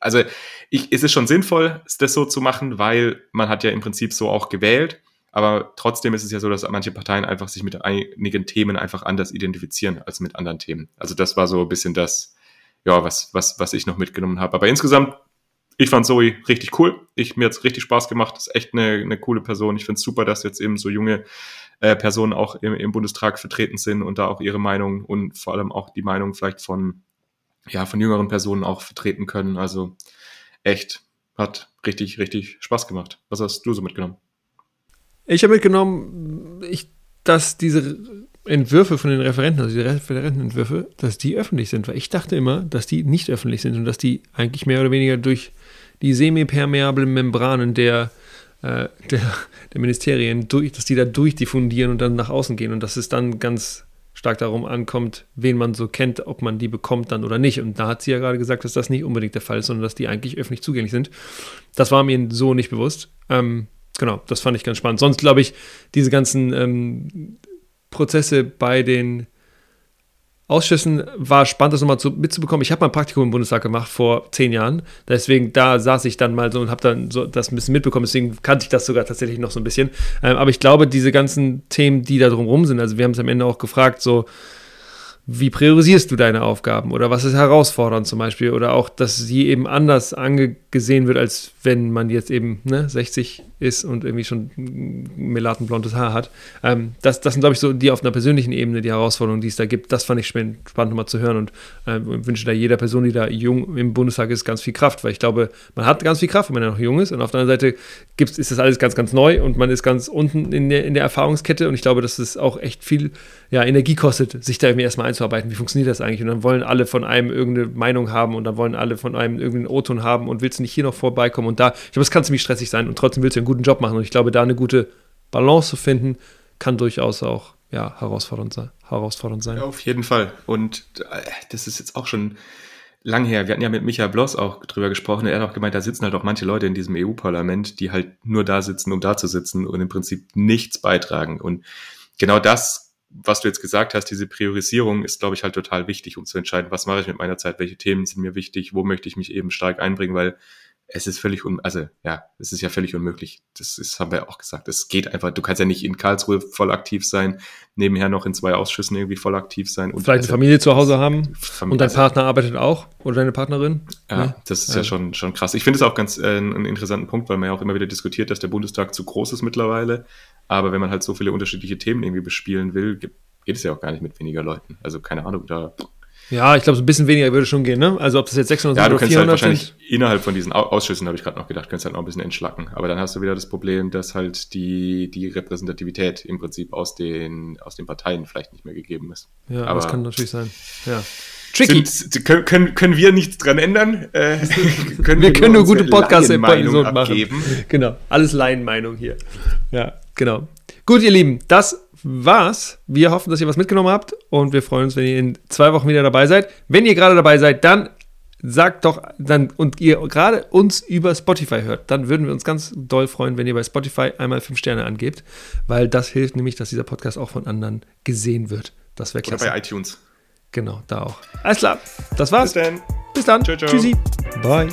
also ich, ist es schon sinnvoll, das so zu machen, weil man hat ja im Prinzip so auch gewählt. Aber trotzdem ist es ja so, dass manche Parteien einfach sich mit einigen Themen einfach anders identifizieren als mit anderen Themen. Also das war so ein bisschen das, ja, was, was, was ich noch mitgenommen habe. Aber insgesamt, ich fand Zoe richtig cool. Ich, mir hat's richtig Spaß gemacht. Ist echt eine, eine coole Person. Ich finde es super, dass jetzt eben so junge äh, Personen auch im, im Bundestag vertreten sind und da auch ihre Meinung und vor allem auch die Meinung vielleicht von, ja, von jüngeren Personen auch vertreten können. Also echt, hat richtig, richtig Spaß gemacht. Was hast du so mitgenommen? Ich habe mitgenommen, ich, dass diese Entwürfe von den Referenten, also die Referentenentwürfe, dass die öffentlich sind, weil ich dachte immer, dass die nicht öffentlich sind und dass die eigentlich mehr oder weniger durch die semipermeablen Membranen der, äh, der, der Ministerien, durch, dass die da durchdiffundieren und dann nach außen gehen und dass es dann ganz stark darum ankommt, wen man so kennt, ob man die bekommt dann oder nicht. Und da hat sie ja gerade gesagt, dass das nicht unbedingt der Fall ist, sondern dass die eigentlich öffentlich zugänglich sind. Das war mir so nicht bewusst. Ähm, genau, das fand ich ganz spannend. Sonst glaube ich, diese ganzen ähm, Prozesse bei den Ausschüssen war spannend, das nochmal zu, mitzubekommen. Ich habe mal ein Praktikum im Bundestag gemacht vor zehn Jahren. Deswegen, da saß ich dann mal so und habe dann so das ein bisschen mitbekommen. Deswegen kannte ich das sogar tatsächlich noch so ein bisschen. Ähm, aber ich glaube, diese ganzen Themen, die da drumherum sind, also wir haben es am Ende auch gefragt, so, wie priorisierst du deine Aufgaben oder was ist herausfordernd zum Beispiel oder auch, dass sie eben anders angesehen wird, als wenn man jetzt eben ne, 60 ist und irgendwie schon melatenblondes Haar hat. Ähm, das, das sind, glaube ich, so die auf einer persönlichen Ebene, die Herausforderungen, die es da gibt. Das fand ich spannend, spannend mal zu hören und äh, wünsche da jeder Person, die da jung im Bundestag ist, ganz viel Kraft, weil ich glaube, man hat ganz viel Kraft, wenn man ja noch jung ist und auf der anderen Seite gibt's, ist das alles ganz, ganz neu und man ist ganz unten in der, in der Erfahrungskette und ich glaube, dass es auch echt viel ja, Energie kostet, sich da irgendwie erstmal einzuarbeiten. Wie funktioniert das eigentlich? Und dann wollen alle von einem irgendeine Meinung haben und dann wollen alle von einem irgendeinen O-Ton haben und willst du nicht hier noch vorbeikommen und da. Ich glaube, es kann ziemlich stressig sein und trotzdem willst du einen guten Job machen. Und ich glaube, da eine gute Balance zu finden, kann durchaus auch ja, herausfordernd sein. Herausfordernd sein. Auf jeden Fall. Und äh, das ist jetzt auch schon lang her. Wir hatten ja mit Michael Bloss auch drüber gesprochen. Er hat auch gemeint, da sitzen halt auch manche Leute in diesem EU-Parlament, die halt nur da sitzen, um da zu sitzen und im Prinzip nichts beitragen. Und genau das was du jetzt gesagt hast, diese Priorisierung ist, glaube ich, halt total wichtig, um zu entscheiden, was mache ich mit meiner Zeit, welche Themen sind mir wichtig, wo möchte ich mich eben stark einbringen, weil es ist völlig un, also ja, es ist ja völlig unmöglich. Das ist, haben wir ja auch gesagt. Es geht einfach, du kannst ja nicht in Karlsruhe voll aktiv sein, nebenher noch in zwei Ausschüssen irgendwie voll aktiv sein. Und Vielleicht eine Familie zu Hause haben Familie, und dein Partner arbeitet auch oder deine Partnerin? Ja, ja. das ist ja, ja schon, schon krass. Ich finde es auch ganz äh, einen interessanten Punkt, weil man ja auch immer wieder diskutiert, dass der Bundestag zu groß ist mittlerweile. Aber wenn man halt so viele unterschiedliche Themen irgendwie bespielen will, geht es ja auch gar nicht mit weniger Leuten. Also keine Ahnung, da ja, ich glaube, so ein bisschen weniger würde schon gehen, ne? Also ob das jetzt 600 ja, oder 400 halt wahrscheinlich sind. innerhalb von diesen Ausschüssen, habe ich gerade noch gedacht, könntest halt noch ein bisschen entschlacken. Aber dann hast du wieder das Problem, dass halt die, die Repräsentativität im Prinzip aus den, aus den Parteien vielleicht nicht mehr gegeben ist. Ja, Aber das kann natürlich sein. Ja. Tricky. Sind, können, können, können wir nichts dran ändern? Äh, können wir, wir können nur, gute Podcast-Episoden machen. Genau, alles Laienmeinung hier. Ja, genau. Gut, ihr Lieben, das war's. Wir hoffen, dass ihr was mitgenommen habt und wir freuen uns, wenn ihr in zwei Wochen wieder dabei seid. Wenn ihr gerade dabei seid, dann sagt doch dann und ihr gerade uns über Spotify hört, dann würden wir uns ganz doll freuen, wenn ihr bei Spotify einmal fünf Sterne angebt, weil das hilft nämlich, dass dieser Podcast auch von anderen gesehen wird. Das wäre klasse. Oder bei iTunes. Genau, da auch. Alles klar, das war's. Bis dann. Bis dann. Ciao, ciao. Tschüssi. Bye.